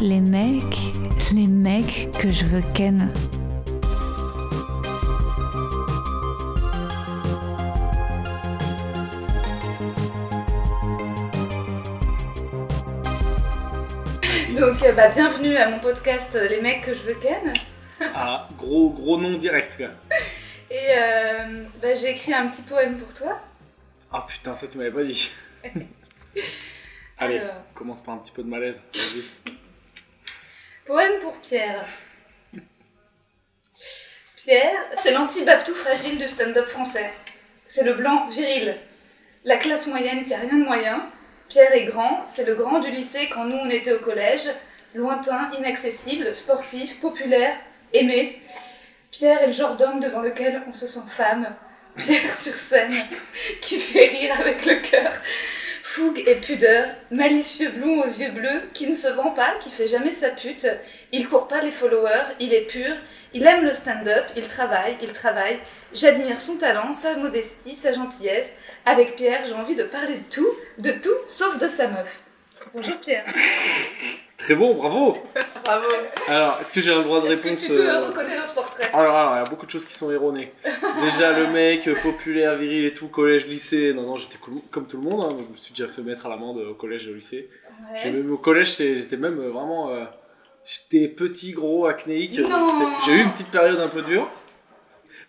Les mecs, les mecs que je veux ken. Donc, euh, bah, bienvenue à mon podcast euh, Les mecs que je veux ken. Ah, gros, gros nom direct, quoi. Et euh, bah, j'ai écrit un petit poème pour toi. Ah putain, ça tu m'avais pas dit. Allez, Alors. commence par un petit peu de malaise. Vas-y. Poème pour Pierre. Pierre, c'est l'anti-baptou fragile du stand-up français. C'est le blanc viril. La classe moyenne qui a rien de moyen. Pierre est grand, c'est le grand du lycée quand nous on était au collège. Lointain, inaccessible, sportif, populaire, aimé. Pierre est le genre d'homme devant lequel on se sent femme. Pierre sur scène, qui fait rire avec le cœur. Fougue et pudeur, malicieux blond aux yeux bleus, qui ne se vend pas, qui fait jamais sa pute. Il court pas les followers, il est pur, il aime le stand-up, il travaille, il travaille. J'admire son talent, sa modestie, sa gentillesse. Avec Pierre, j'ai envie de parler de tout, de tout, sauf de sa meuf. Bonjour Pierre. Très bon, bravo Bravo. Alors, est-ce que j'ai un droit de Est-ce que réponse tu te euh, reconnais dans ce portrait Alors, alors, il y a beaucoup de choses qui sont erronées. Déjà, le mec euh, populaire, viril et tout, collège, lycée. Non, non, j'étais comme, comme tout le monde. hein. Je me suis déjà fait mettre à l'amende au collège et au lycée. J'ai Ouais. même- au collège, j'étais j'étais même euh, vraiment. euh, j'étais petit, gros, acnéique. Non. C'était- J'ai eu une petite période un peu dure.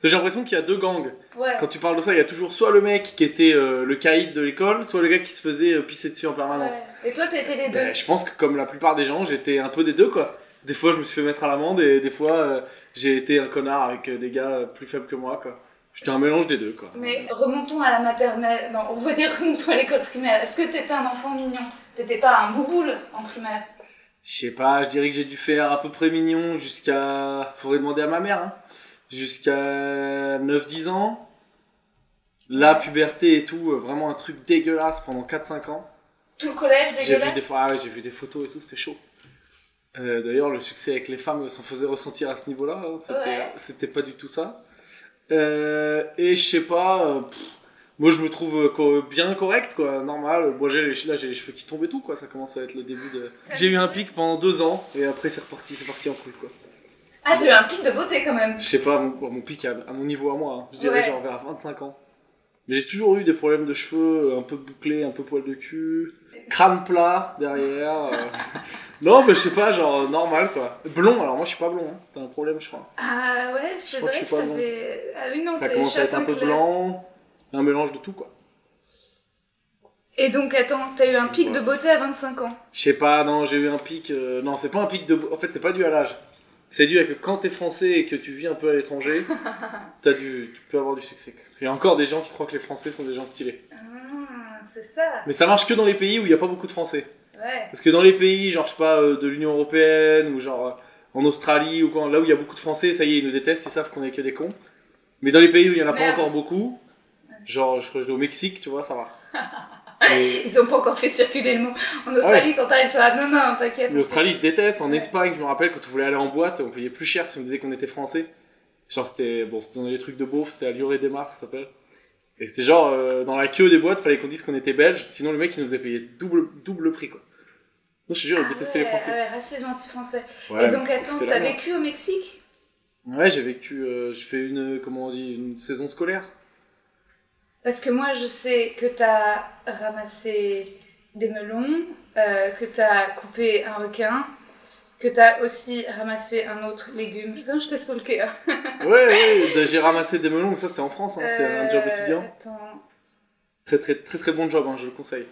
J'ai l'impression qu'il y a deux gangs. Ouais. Quand tu parles de ça, il y a toujours soit le mec qui était euh, le caïd de l'école, soit le gars qui se faisait euh, pisser dessus en permanence. Ouais. Et toi, été les deux. Ben, je pense que comme la plupart des gens, j'étais un peu des deux quoi. Des fois, je me suis fait mettre à l'amende et des fois, euh, j'ai été un connard avec des gars plus faibles que moi quoi. J'étais un mélange des deux quoi. Mais remontons à la maternelle. Non, on va dire remontons à l'école primaire. Est-ce que t'étais un enfant mignon? T'étais pas un bouboule en primaire? Je sais pas, je dirais que j'ai dû faire à peu près mignon jusqu'à. Faudrait demander à ma mère, hein. Jusqu'à 9-10 ans. La puberté et tout, euh, vraiment un truc dégueulasse pendant 4-5 ans. Tout le collège J'ai dégueulasse vu des fois, ah ouais, j'ai vu des photos et tout, c'était chaud. Euh, D'ailleurs, le succès avec les femmes s'en faisait ressentir à ce niveau-là. hein, C'était Ouais. c'était pas du tout ça. Euh, et je sais pas, euh, pff, moi je me trouve euh, bien correct, quoi, normal. Moi j'ai les, là j'ai les cheveux qui tombent et tout, quoi. Ça commence à être le début de. J'ai eu un pic pendant deux ans et après c'est reparti, c'est parti en couille, quoi. Ah, t'as eu un pic de beauté quand même. Je sais pas, mon, mon pic à, à mon niveau à moi, hein. je dirais Ouais. genre vers 25 ans. Mais j'ai toujours eu des problèmes de cheveux, euh, un peu bouclés, un peu poil de cul, crâne plat derrière. euh. non, mais je sais pas, genre euh, normal quoi. Blond, alors moi je suis pas blond, hein. t'as un problème je crois. Ah ouais, c'est vrai que je t'avais. Ah oui, non, Ça commence à être un peu clair. blanc, c'est un mélange de tout quoi. Et donc, attends, t'as eu un pic de beauté à 25 ans? Je sais pas, non, j'ai eu un pic. euh, non, c'est pas un pic de. En fait, c'est pas dû à l'âge. C'est dû à que quand t'es français et que tu vis un peu à l'étranger, t'as du, tu peux avoir du succès. Il y a encore des gens qui croient que les Français sont des gens stylés. Ah, c'est ça. Mais ça marche que dans les pays où il y a pas beaucoup de Français. Ouais. Parce que dans les pays, genre, je sais pas, euh, de l'Union Européenne ou genre euh, en Australie ou quoi, là où il y a beaucoup de Français, ça y est, ils nous détestent, ils savent qu'on est que des cons. Mais dans les pays où il y en a pas encore beaucoup, genre, je crois que je vais au Mexique, tu vois, ça va. Et Ils ont pas encore fait circuler le mot. En Australie, quand t'arrives sur la. Non, non, t'inquiète. L'Australie, ils te détestent. En Ouais. Espagne, je me rappelle, quand on voulait aller en boîte, on payait plus cher si on disait qu'on était français. Genre, c'était, bon, c'était dans les trucs de beauf, c'était à Lioré des Mars, ça s'appelle. Et c'était genre, euh, dans la queue des boîtes, fallait qu'on dise qu'on était belge, sinon le mec, il nous avait payé double, double prix, quoi. Non, je te jure, il Ah détestait ouais, les Français. Ouais, racisme anti-français. Et donc, attends, t'as vécu au Mexique? Ouais, j'ai vécu, euh, j'ai fait une, comment on dit, une saison scolaire. Parce que moi, je sais que t'as ramassé des melons, euh, que t'as coupé un requin, que t'as aussi ramassé un autre légume. Putain, je t'ai stalké. Hein. Ouais, ouais, j'ai ramassé des melons, mais ça c'était en France, hein, c'était un job Euh, étudiant. Attends. Très, très, très, très bon job, hein, je le conseille.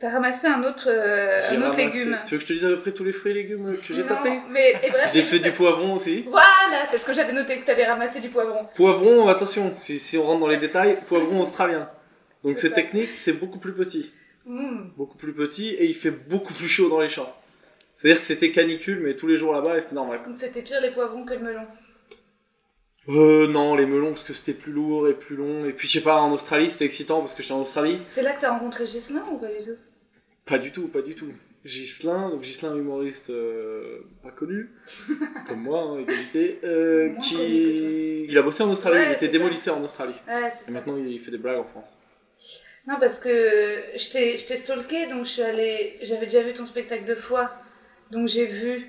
T'as ramassé un autre, euh, un autre ramassé- légume. Tu veux que je te dise à peu près tous les fruits et légumes que j'ai tapés mais et bref, J'ai fait c'est- du poivron aussi. Voilà, c'est ce que j'avais noté que t'avais ramassé du poivron. Poivron, attention, si, si on rentre dans les détails, poivron australien. Donc C'est c'est technique, c'est beaucoup plus petit. Hmm. Beaucoup plus petit et il fait beaucoup plus chaud dans les champs. C'est-à-dire que c'était canicule, mais tous les jours là-bas et c'était normal. Donc c'était pire les poivrons que le melon. Euh, non, les melons parce que c'était plus lourd et plus long. Et puis je sais pas, en Australie c'était excitant parce que j'étais en Australie. C'est là que t'as rencontré Gislin ou pas du tout? Pas du tout, pas du tout. Gislin, donc Gislin humoriste euh, pas connu, comme moi, hein, égalité, euh, qui il a bossé en Australie, Ouais, il était ça. démolisseur en Australie. Ouais, Et ça. maintenant il fait des blagues en France. Non, parce que je t'ai stalké, donc je suis allée. J'avais déjà vu ton spectacle deux fois, donc j'ai vu.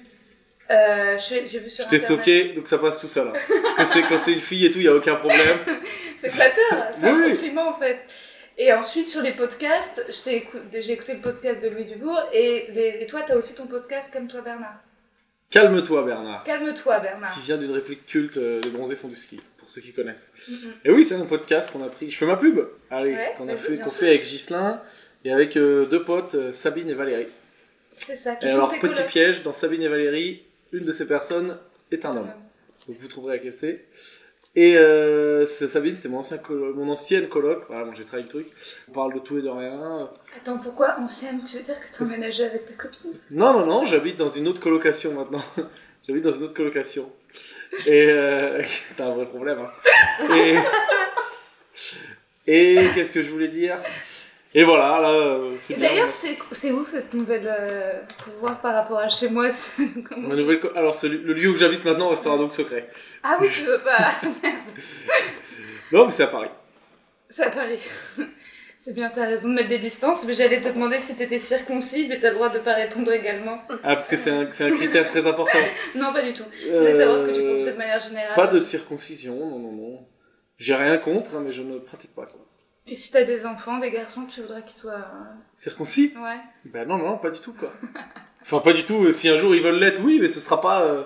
euh, j'ai vu sur Je t'ai stocké, donc ça passe tout seul. hein. Quand c'est quand c'est une fille et tout, il y a aucun problème. C'est flatteur, c'est un Oui, oui. compliment en fait. Et ensuite sur les podcasts, j'ai écouté le podcast de Louis Dubourg et, les- et toi t'as aussi ton podcast Comme toi Bernard. Calme-toi Bernard. Calme-toi Bernard. Qui vient d'une réplique culte euh, des bronzés font du ski, pour ceux qui connaissent. Mm. Et oui, c'est un podcast qu'on a pris. Je fais ma pub. Allez, Ouais, qu'on a fait, qu'on fait avec Ghislain et avec euh, deux potes, euh, Sabine et Valérie. C'est ça, qui Et sont alors, petit colocs. piège, dans Sabine et Valérie, une de ces personnes est un homme. Donc vous trouverez laquelle c'est. Et euh, Sabine, c'était mon, ancien mon ancienne coloc. Voilà, bon, j'ai trahi le truc. On parle de tout et de rien. Attends, pourquoi ancienne? Tu veux dire que t'as emménagé avec ta copine? Non, non, non, j'habite dans une autre colocation maintenant. j'habite dans une autre colocation. Et euh, t'as un vrai problème. Hein. Et, et qu'est-ce que je voulais dire? Et voilà, là, euh, c'est d'ailleurs, c'est c'est où cette nouvelle euh, pouvoir par rapport à chez moi Ma nouvelle co- Alors, le lieu où j'habite maintenant restera donc secret. Ah oui, tu veux pas Non, mais c'est à Paris. C'est à Paris. C'est bien, t'as raison de mettre des distances, mais j'allais te demander si t'étais circoncis, mais t'as le droit de pas répondre également. Ah, parce que c'est un, c'est un critère très important. Non, pas du tout. Je voulais savoir ce que tu Euh, pensais de manière générale. Pas de circoncision, non, non, non. J'ai rien contre, hein, mais je ne pratique pas. Quoi. Et si t'as des enfants, des garçons, tu voudrais qu'ils soient. euh, Circoncis Ouais. Ben non, non, pas du tout, quoi. Enfin, pas du tout. euh, Si un jour ils veulent l'être, oui, mais ce sera pas. euh,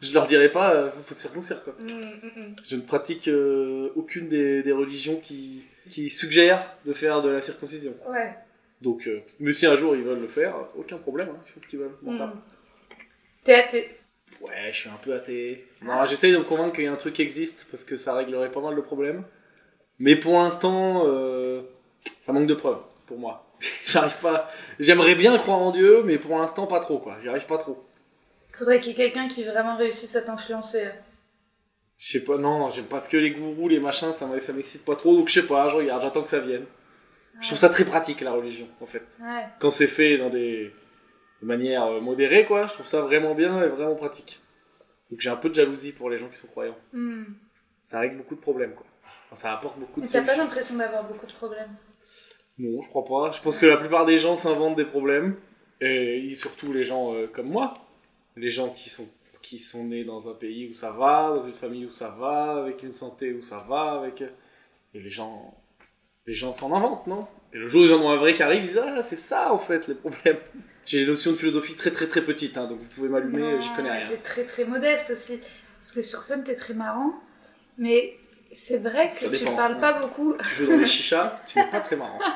je leur dirai pas, euh, faut se circoncire, quoi. Mm, mm, mm. Je ne pratique euh, aucune des, des religions qui, qui suggèrent de faire de la circoncision. Ouais. Donc, mais si un jour ils veulent le faire, aucun problème, hein, ils font ce qu'ils veulent. T'es athée. Ouais, je suis un peu athée. Non, j'essaye de me convaincre qu'il y a un truc qui existe parce que ça réglerait pas mal de problèmes. Mais pour l'instant, euh, ça manque de preuves pour moi. J'arrive pas. J'aimerais bien croire en Dieu, mais pour l'instant, pas trop, quoi. J'y arrive pas trop. Faudrait qu'il y ait quelqu'un qui vraiment réussisse à t'influencer. Je sais pas, non, j'aime pas ce que les gourous, les machins, ça m'excite pas trop, donc je sais pas, je regarde, j'attends que ça vienne. Je trouve ça très pratique, la religion, en fait. Ouais. Quand c'est fait dans des, de manière euh, modérée, quoi, je trouve ça vraiment bien et vraiment pratique. Donc j'ai un peu de jalousie pour les gens qui sont croyants. Mm. Ça règle beaucoup de problèmes, quoi. Ça apporte beaucoup de Mais t'as pas l'impression d'avoir beaucoup de problèmes. Non, je crois pas. Je pense que la plupart des gens s'inventent des problèmes. Et surtout les gens euh, comme moi. Les gens qui sont, qui sont nés dans un pays où ça va, dans une famille où ça va, avec une santé où ça va, avec... Et les gens... Les gens s'en inventent, non? Et le jour où ils en ont un vrai qui arrive, ils disent Ah, c'est ça en fait les problèmes. J'ai des notions de philosophie très très très petites, hein, donc vous pouvez m'allumer, j'y connais rien. T'es très très modeste aussi. Parce que sur scène, t'es très marrant. Mais c'est vrai que tu dépend, parles pas beaucoup. Tu joues dans les chichas, tu n'es pas très marrant.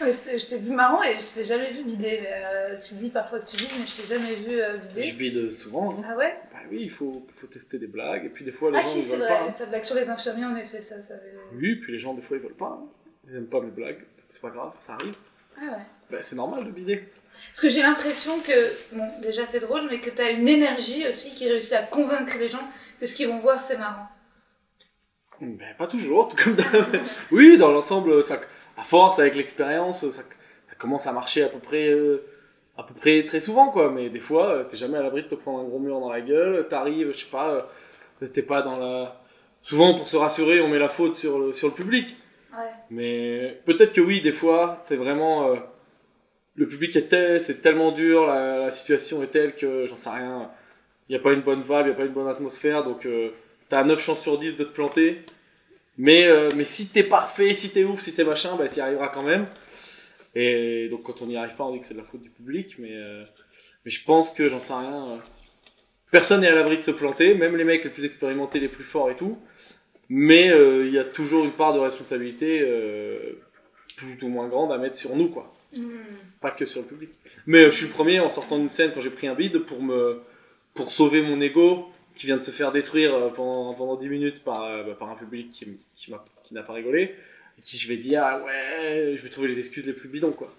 Je t'ai- je vu marrant et je t'ai jamais vu bider. Euh, tu dis parfois que tu bides, mais je t'ai jamais vu euh, Je bider. bide souvent. hein. Ah ouais? Bah oui, il faut, faut tester des blagues, et puis des fois les Ah gens si, ils c'est veulent vrai. pas. hein. Ta blague sur les infirmiers, en effet, ça. ça Oui, puis les gens, des fois, ils veulent pas. hein. Ils aiment pas mes blagues. C'est pas grave, ça arrive. Ah ouais. Bah, c'est normal de bider. Parce que j'ai l'impression que, bon, déjà t'es drôle, mais que t'as une énergie aussi qui réussit à convaincre les gens que ce qu'ils vont voir c'est marrant. Ben, pas toujours, tout comme d'hab. Oui, dans l'ensemble, ça, à force, avec l'expérience, ça, ça commence à marcher à peu près. euh, à peu près très souvent, quoi. Mais des fois, euh, t'es jamais à l'abri de te prendre un gros mur dans la gueule. T'arrives, je sais pas, euh, t'es pas dans la. Souvent, pour se rassurer, on met la faute sur le, sur le public. Mais peut-être que oui, des fois, c'est vraiment. euh, le public est tel, c'est tellement dur, la, la situation est telle que j'en sais rien. Il n'y a pas une bonne vibe, il n'y a pas une bonne atmosphère, donc euh, t'as 9 chances sur 10 de te planter. Mais, euh, mais si t'es parfait, si t'es ouf, si t'es machin, bah t'y arriveras quand même. Et donc quand on n'y arrive pas, on dit que c'est de la faute du public, mais, euh, mais je pense que j'en sais rien. euh, personne n'est à l'abri de se planter, même les mecs les plus expérimentés, les plus forts et tout. Mais euh, il y a toujours une part de responsabilité euh, plus ou moins grande à mettre sur nous, quoi. Hmm. Pas que sur le public. Mais euh, je suis le premier en sortant d'une scène quand j'ai pris un bide pour me pour sauver mon ego qui vient de se faire détruire euh, pendant, pendant 10 minutes par, bah, par un public qui, qui n'a pas rigolé. Et qui je vais dire, ah ouais, je vais trouver les excuses les plus bidons, quoi.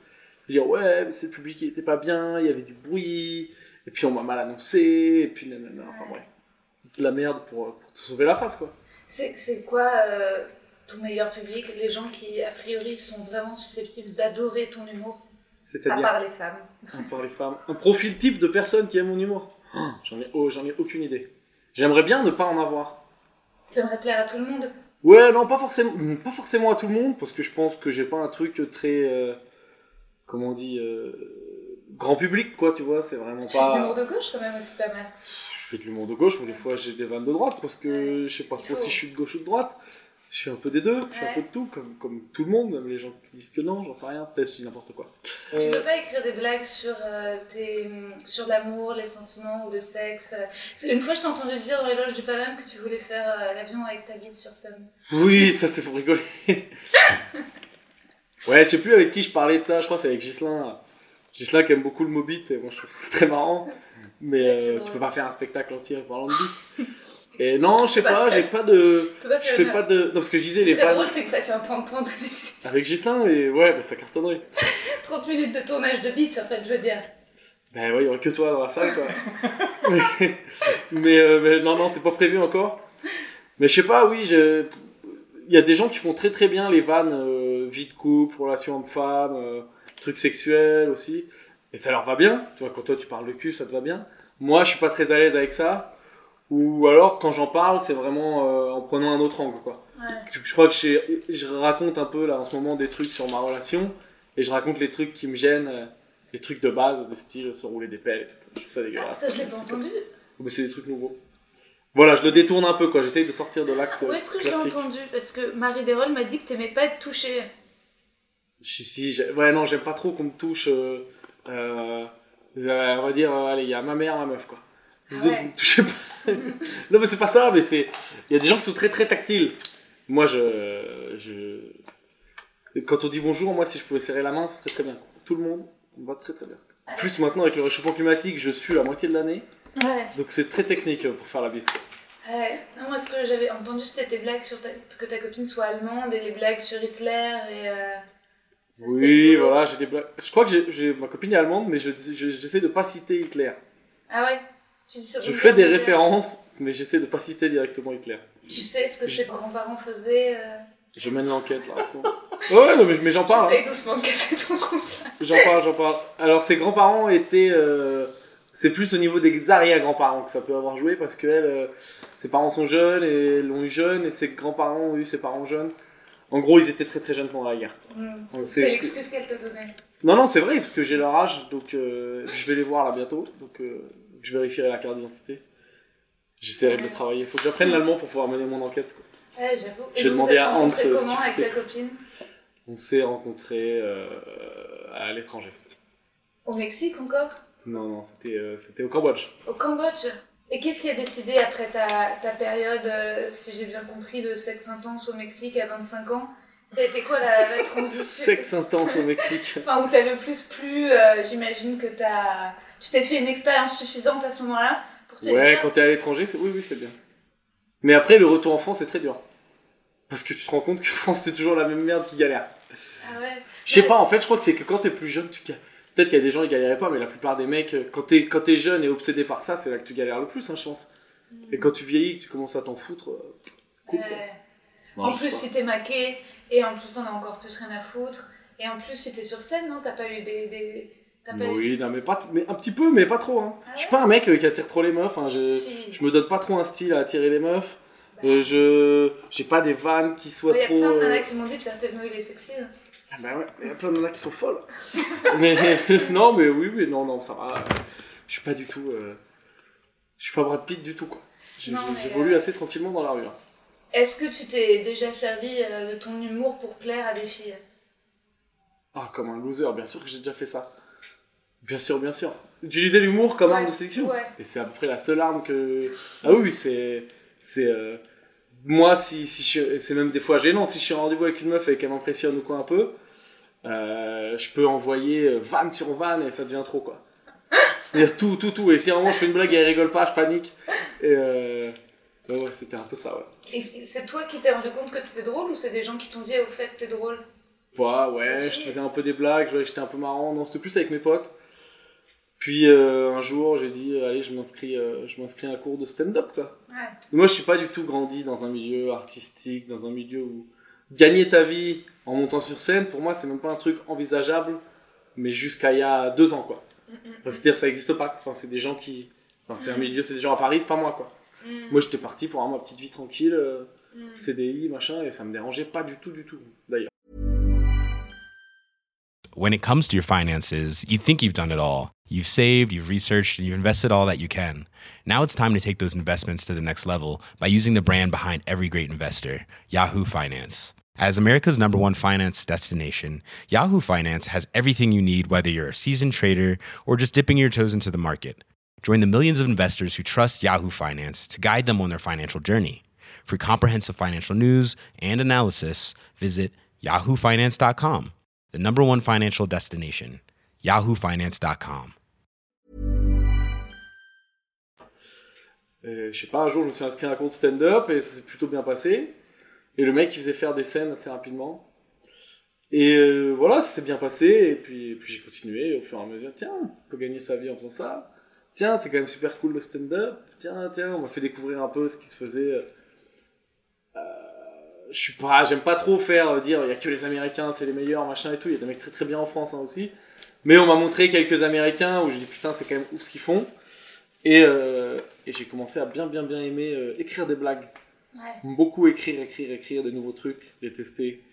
Dire ouais, mais c'est le public qui était pas bien, il y avait du bruit, et puis on m'a mal annoncé, et puis nanana, enfin bref. De la merde pour, pour te sauver la face, quoi. C'est c'est quoi euh, ton meilleur public? Les gens qui, a priori, sont vraiment susceptibles d'adorer ton humour, à part les femmes. à part les femmes, un profil type de personne qui aime mon humour? Oh, J'en ai, oh, j'en ai aucune idée. J'aimerais bien ne pas en avoir. T'aimerais plaire à tout le monde? Ouais, non, pas forcément, pas forcément à tout le monde, parce que je pense que j'ai pas un truc très, euh, comment on dit, euh, grand public, quoi, tu vois, c'est vraiment Tu fais de l'humour pas... de gauche, quand même, aussi pas mal. Je fais de l'humour de gauche, mais des fois j'ai des vannes de droite, parce que je sais pas trop si je suis de gauche ou de droite. Je suis un peu des deux, je suis un peu de tout, comme, comme tout le monde, même les gens qui disent que non, j'en sais rien, peut-être je dis n'importe quoi. Tu Euh, veux pas écrire des blagues sur, euh, tes, sur l'amour, les sentiments ou le sexe euh, qu'une fois, je t'ai entendu dire dans les loges du Paname que tu voulais faire euh, l'avion avec ta bite sur scène. Oui, ça c'est pour rigoler. ouais, je sais plus avec qui je parlais de ça, je crois que c'est avec Gislin. Gislin qui aime beaucoup le mot beat, et moi je trouve ça très marrant. Mais euh, tu peux pas faire un spectacle entier en parlant de beat. Et non, je sais pas j'ai pas de. Tu peux pas Je faire fais pas de. Non, parce que je disais les vannes drôle, c'est que tu entendre 30 avec Gislin. avec Gislin, et ouais, bah, ça cartonnerait. 30 minutes de tournage de beats, en fait, je veux dire. Ben ouais, il y aurait que toi dans la salle, quoi. mais mais, euh, mais non, non, c'est pas prévu encore. Mais je sais pas, oui, je... il y a des gens qui font très très bien les vannes euh, vie de couple, relation homme-femme, euh, trucs sexuels aussi. Et ça leur va bien. Tu vois, quand toi tu parles de cul, ça te va bien. Moi, je suis pas très à l'aise avec ça. Ou alors, quand j'en parle, c'est vraiment euh, en prenant un autre angle, quoi. Ouais. Je je crois que je raconte un peu là en ce moment des trucs sur ma relation et je raconte les trucs qui me gênent, euh, les trucs de base, de style se rouler des pelles et tout. Je trouve ça Ah, dégueulasse. ça, je l'ai pas entendu. Mais c'est des trucs nouveaux. Voilà, je le détourne un peu quoi, j'essaye de sortir de l'axe Où est-ce que je l'ai entendu? Parce que Marie Desrolles m'a dit que t'aimais pas être touchée. Si, si, ouais, non, j'aime pas trop qu'on me touche. euh, euh, on va dire, euh, allez, il y a ma mère, ma meuf quoi. Les Ah autres, ouais. vous me touchez pas. non, mais c'est pas ça, mais c'est. Il y a des gens qui sont très très tactiles. Moi, je. je... Quand on dit bonjour, moi, si je pouvais serrer la main, ce serait très bien. Tout le monde, on va très très bien. Plus maintenant, avec le réchauffement climatique, je suis la moitié de l'année. Ouais. Donc c'est très technique euh, pour faire la bise. Ouais. Non, moi, ce que j'avais entendu, c'était tes blagues sur ta... que ta copine soit allemande et les blagues sur Hitler et. euh, ça, Oui, voilà, j'ai des blagues. Je crois que j'ai- ma copine est allemande, mais je- je- j'essaie de pas citer Hitler. Ah ouais? Tu dis Je fais des euh, références, mais j'essaie de pas citer directement Hitler. Tu sais ce que ses grands-parents faisaient euh, Je mène l'enquête là en ce moment. Ouais, non, mais, mais j'en parle. hein. J'essaye doucement de casser ton couple. J'en parle, j'en parle. Alors, ses grands-parents étaient. euh, c'est plus au niveau des arrière-grands-parents que ça peut avoir joué parce que elle, euh, ses parents sont jeunes et l'ont eu jeune et ses grands-parents ont eu ses parents jeunes. En gros, ils étaient très très jeunes pendant la guerre. Hmm, c'est- l'excuse qu'elle t'a donnée. Non, non, c'est vrai parce que j'ai leur âge donc euh, je vais les voir là bientôt. Donc, euh, je vérifierai la carte d'identité. J'essaierai de le travailler. Faut que j'apprenne l'allemand pour pouvoir mener mon enquête. quoi. Ouais, j'avoue. Et J'ai demandé à Hans, euh, comment avec ta copine On s'est rencontrés euh, à l'étranger. Au Mexique encore? Non, non, c'était c'était au Cambodge. Au Cambodge? Et qu'est-ce qui a décidé après ta, ta période, euh, si j'ai bien compris, de sexe intense au Mexique à 25 ans? Ça a été quoi la, la transition? Sexe intense au Mexique. Enfin, où t'as le plus plu, euh, j'imagine que t'as... Tu t'es fait une expérience suffisante à ce moment-là pour te Ouais, dire... quand t'es à l'étranger, c'est oui, oui, c'est bien. Mais après, le retour en France, c'est très dur. Parce que tu te rends compte que France, c'est toujours la même merde qui galère. Ah ouais Je sais pas, en fait, je crois que c'est que quand t'es plus jeune, tu ga- Peut-être il y a des gens qui galéraient pas, mais la plupart des mecs, euh, quand t'es quand t'es jeune et obsédé par ça, c'est là que tu galères le plus, hein, je pense. Et quand tu vieillis, que tu commences à t'en foutre, euh, c'est cool. Non, en plus, si t'es maqué, et en plus t'en as encore plus rien à foutre, et en plus si t'es sur scène, non T'as pas eu des... des... T'as pas eu... Oui, non, mais, pas t- mais un petit peu, mais pas trop. Hein. Ah Je suis pas un mec euh, qui attire trop les meufs. Hein. Je, Si. je me donne pas trop un style à attirer les meufs. Bah, Euh, je j'ai pas des vannes qui soient Il y a trop. plein de nanas qui m'ont dit Pierre Thévenot il est sexy. Ah bah ouais, il y a plein de nanas qui sont folles. mais non, mais oui, oui, non, non, ça va. Je suis pas du tout. euh, Je suis pas Brad Pitt du tout, quoi. Mais, J'évolue euh, assez tranquillement dans la rue. hein. Est-ce que tu t'es déjà servi euh, de ton humour pour plaire à des filles? Ah, comme un loser, bien sûr que j'ai déjà fait ça. Bien sûr, bien sûr. Utiliser l'humour comme arme Ouais, de séduction. Ouais. Et c'est à peu près la seule arme que. Ah oui, oui, c'est. C'est. euh, Moi, si, si je... c'est même des fois gênant, si je suis en rendez-vous avec une meuf et qu'elle m'impressionne ou quoi un peu, euh, je peux envoyer euh, vanne sur vanne et ça devient trop quoi. C'est-à-dire tout, tout, tout. Et si à un moment je fais une blague et elle rigole pas, je panique. Et euh... ouais, c'était un peu ça, ouais. Et c'est toi qui t'es rendu compte que t'étais drôle ou c'est des gens qui t'ont dit au fait t'es drôle? Ouais, ouais, Aussi. je faisais un peu des blagues, je voyais que j'étais un peu marrant. Non, c'était plus avec mes potes. Puis euh, un jour, j'ai dit, allez, je m'inscris, euh, je m'inscris à un cours de stand-up, quoi. Ouais. Moi, je suis pas du tout grandi dans un milieu artistique, dans un milieu où gagner ta vie en montant sur scène, pour moi, c'est même pas un truc envisageable, mais jusqu'à il y a deux ans, quoi. Mm, mm, Enfin, c'est-à-dire, ça existe pas. Enfin, c'est des gens qui. Enfin, c'est un milieu, c'est des gens à Paris, c'est pas moi, quoi. mm, Moi, j'étais parti pour avoir ma petite vie tranquille, euh, mm. CDI, machin, et ça me dérangeait pas du tout, du tout, d'ailleurs. when it comes to your finances, you think you've done it all. You've saved, you've researched, and you've invested all that you can. Now it's time to take those investments to the next level by using the brand behind every great investor, Yahoo Finance. As America's number one finance destination, Yahoo Finance has everything you need, whether you're a seasoned trader or just dipping your toes into the market. Join the millions of investors who trust Yahoo Finance to guide them on their financial journey. For comprehensive financial news and analysis, visit yahoofinance.com, the number one financial destination, yahoofinance.com. Et euh, je sais pas, un jour, je me suis inscrit à un compte stand-up et ça s'est plutôt bien passé. Et le mec, il faisait faire des scènes assez rapidement. Et euh, voilà, ça s'est bien passé. Et puis, puis j'ai continué au fur et à mesure. Tiens, on peut gagner sa vie en faisant ça. Tiens, c'est quand même super cool le stand-up. Tiens, tiens, on m'a fait découvrir un peu ce qui se faisait. Euh, je suis pas, j'aime pas trop faire euh, dire il y a que les Américains, c'est les meilleurs, machin et tout. Il y a des mecs très très bien en France hein, aussi. Mais on m'a montré quelques Américains où j'ai dit putain, c'est quand même ouf ce qu'ils font. Et, j'ai commencé à bien bien bien aimer écrire des blagues. Ouais. Beaucoup écrire, écrire, écrire des nouveaux trucs, les tester.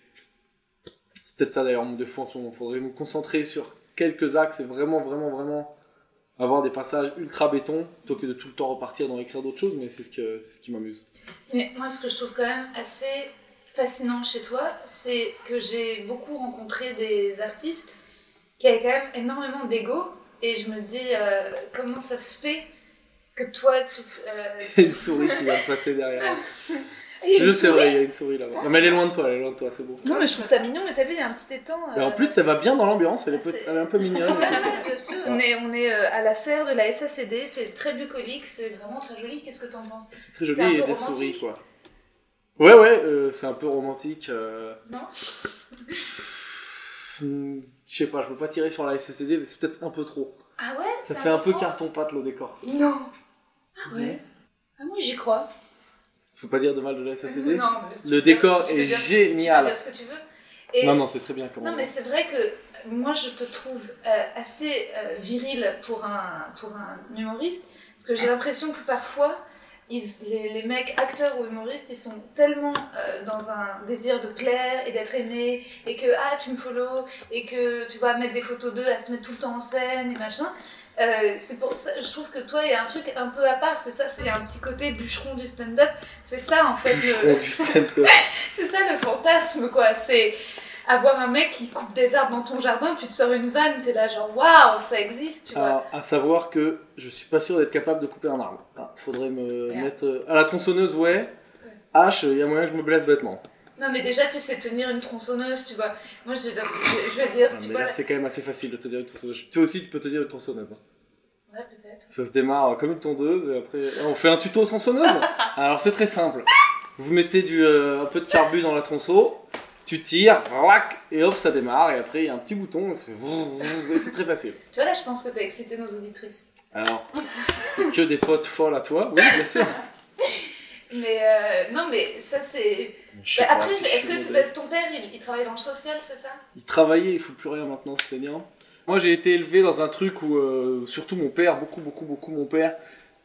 C'est peut-être ça d'ailleurs mon défaut en ce moment. Faudrait me concentrer sur quelques axes et vraiment, vraiment, vraiment avoir des passages ultra béton plutôt que de tout le temps repartir dans écrire d'autres choses. Mais c'est ce, que, c'est ce qui m'amuse. Mais moi, ce que je trouve quand même assez fascinant chez toi, c'est que j'ai beaucoup rencontré des artistes qui avaient quand même énormément d'ego. Et je me dis, euh, comment ça se fait que toi, tu. euh, Il y a une souris qui va me passer derrière. Il y a une Je sais, il y a une souris là-bas. Non, mais elle est loin de toi, elle est loin de toi, c'est beau. Non, mais je trouve ça mignon, mais t'as vu, il y a un petit étang. Et en euh, plus, ça va bien dans l'ambiance, elle, est Ah, elle est un peu mignonne. Bien sûr, on est, on est euh, à la serre de la SACD, c'est très bucolique, c'est vraiment très joli. Qu'est-ce que t'en penses? C'est très joli, et des souris quoi. Ouais, ouais, euh, c'est un peu romantique. euh, Non? Je sais pas, je veux pas tirer sur la SSD, mais c'est peut-être un peu trop. Ah ouais? Ça fait un peu trop? carton-pâte le décor. Non Ah ouais Ah, moi j'y crois. Faut pas dire de mal de la SSD. Non, mais Le peux dire- décor tu peux est dire- génial. Tu peux dire ce que tu veux. Et- Non, non, c'est très bien. Non, mais c'est vrai que moi, je te trouve euh, assez euh, viril pour un, pour un humoriste, parce que j'ai l'impression que parfois, ils- les, les mecs acteurs ou humoristes, ils sont tellement euh, dans un désir de plaire et d'être aimés, et que ah, tu me follow, et que tu vas mettre des photos d'eux, à se mettre tout le temps en scène et machin. Euh, c'est pour ça, je trouve que toi, il y a un truc un peu à part. C'est ça, c'est un petit côté bûcheron du stand-up. C'est ça, en fait. Bûcheron le- du stand-up. c'est ça le fantasme, quoi. C'est avoir un mec qui coupe des arbres dans ton jardin, puis te sort une vanne, t'es là genre waouh, ça existe, tu vois. À savoir que je suis pas sûr d'être capable de couper un arbre. Ah, faudrait me mettre. euh, À la tronçonneuse, ouais. Hache, il y a moyen que je me blesse bêtement. Non, mais déjà, tu sais tenir une tronçonneuse, tu vois. Moi, je, je, je vais dire, Ah, tu mais vois. c'est quand même assez facile de te dire une tronçonneuse. Toi aussi, tu peux te dire une tronçonneuse. hein. Ouais, peut-être. Ça se démarre comme une tondeuse et après on fait un tuto tronçonneuse. Alors c'est très simple. Vous mettez du, euh, un peu de carbu dans la tronçon, tu tires, rac, et hop ça démarre et après il y a un petit bouton et c'est très facile. Tu vois, là, je pense que t'as excité nos auditrices. Alors c'est que des potes folles à toi, oui bien sûr. Mais euh, non, mais ça, c'est. Bah, après, est-ce que c'est modeste. parce que ton père, il, il travaille dans le social, c'est ça? Il travaillait, il fout plus rien maintenant ce feignant. Moi j'ai été élevé dans un truc où euh, surtout mon père, beaucoup beaucoup beaucoup mon père,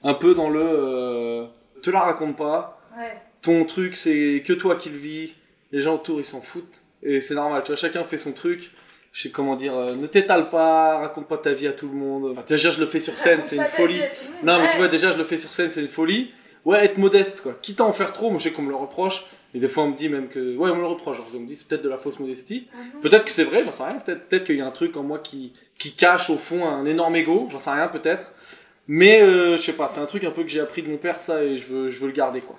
un peu dans le euh, te la raconte pas. Ouais. ton truc c'est que toi qui le vis, les gens autour ils s'en foutent et c'est normal, tu vois, chacun fait son truc. Je sais comment dire, euh, ne t'étale pas, raconte pas ta vie à tout le monde. Enfin, déjà je le fais sur scène, c'est une folie. Non mais tu vois déjà je le fais sur scène, c'est une folie. Ouais, être modeste quoi. Quitte à en faire trop, moi je sais qu'on me le reproche. Et des fois on me dit même que ouais on me le reproche, genre, on me dit c'est peut-être de la fausse modestie. Ah. Peut-être que c'est vrai, j'en sais rien. Peut-être peut qu'il y a un truc en moi qui, qui cache au fond un énorme ego, j'en sais rien peut-être. Mais euh, je sais pas, c'est un truc un peu que j'ai appris de mon père ça et je veux, je veux le garder quoi.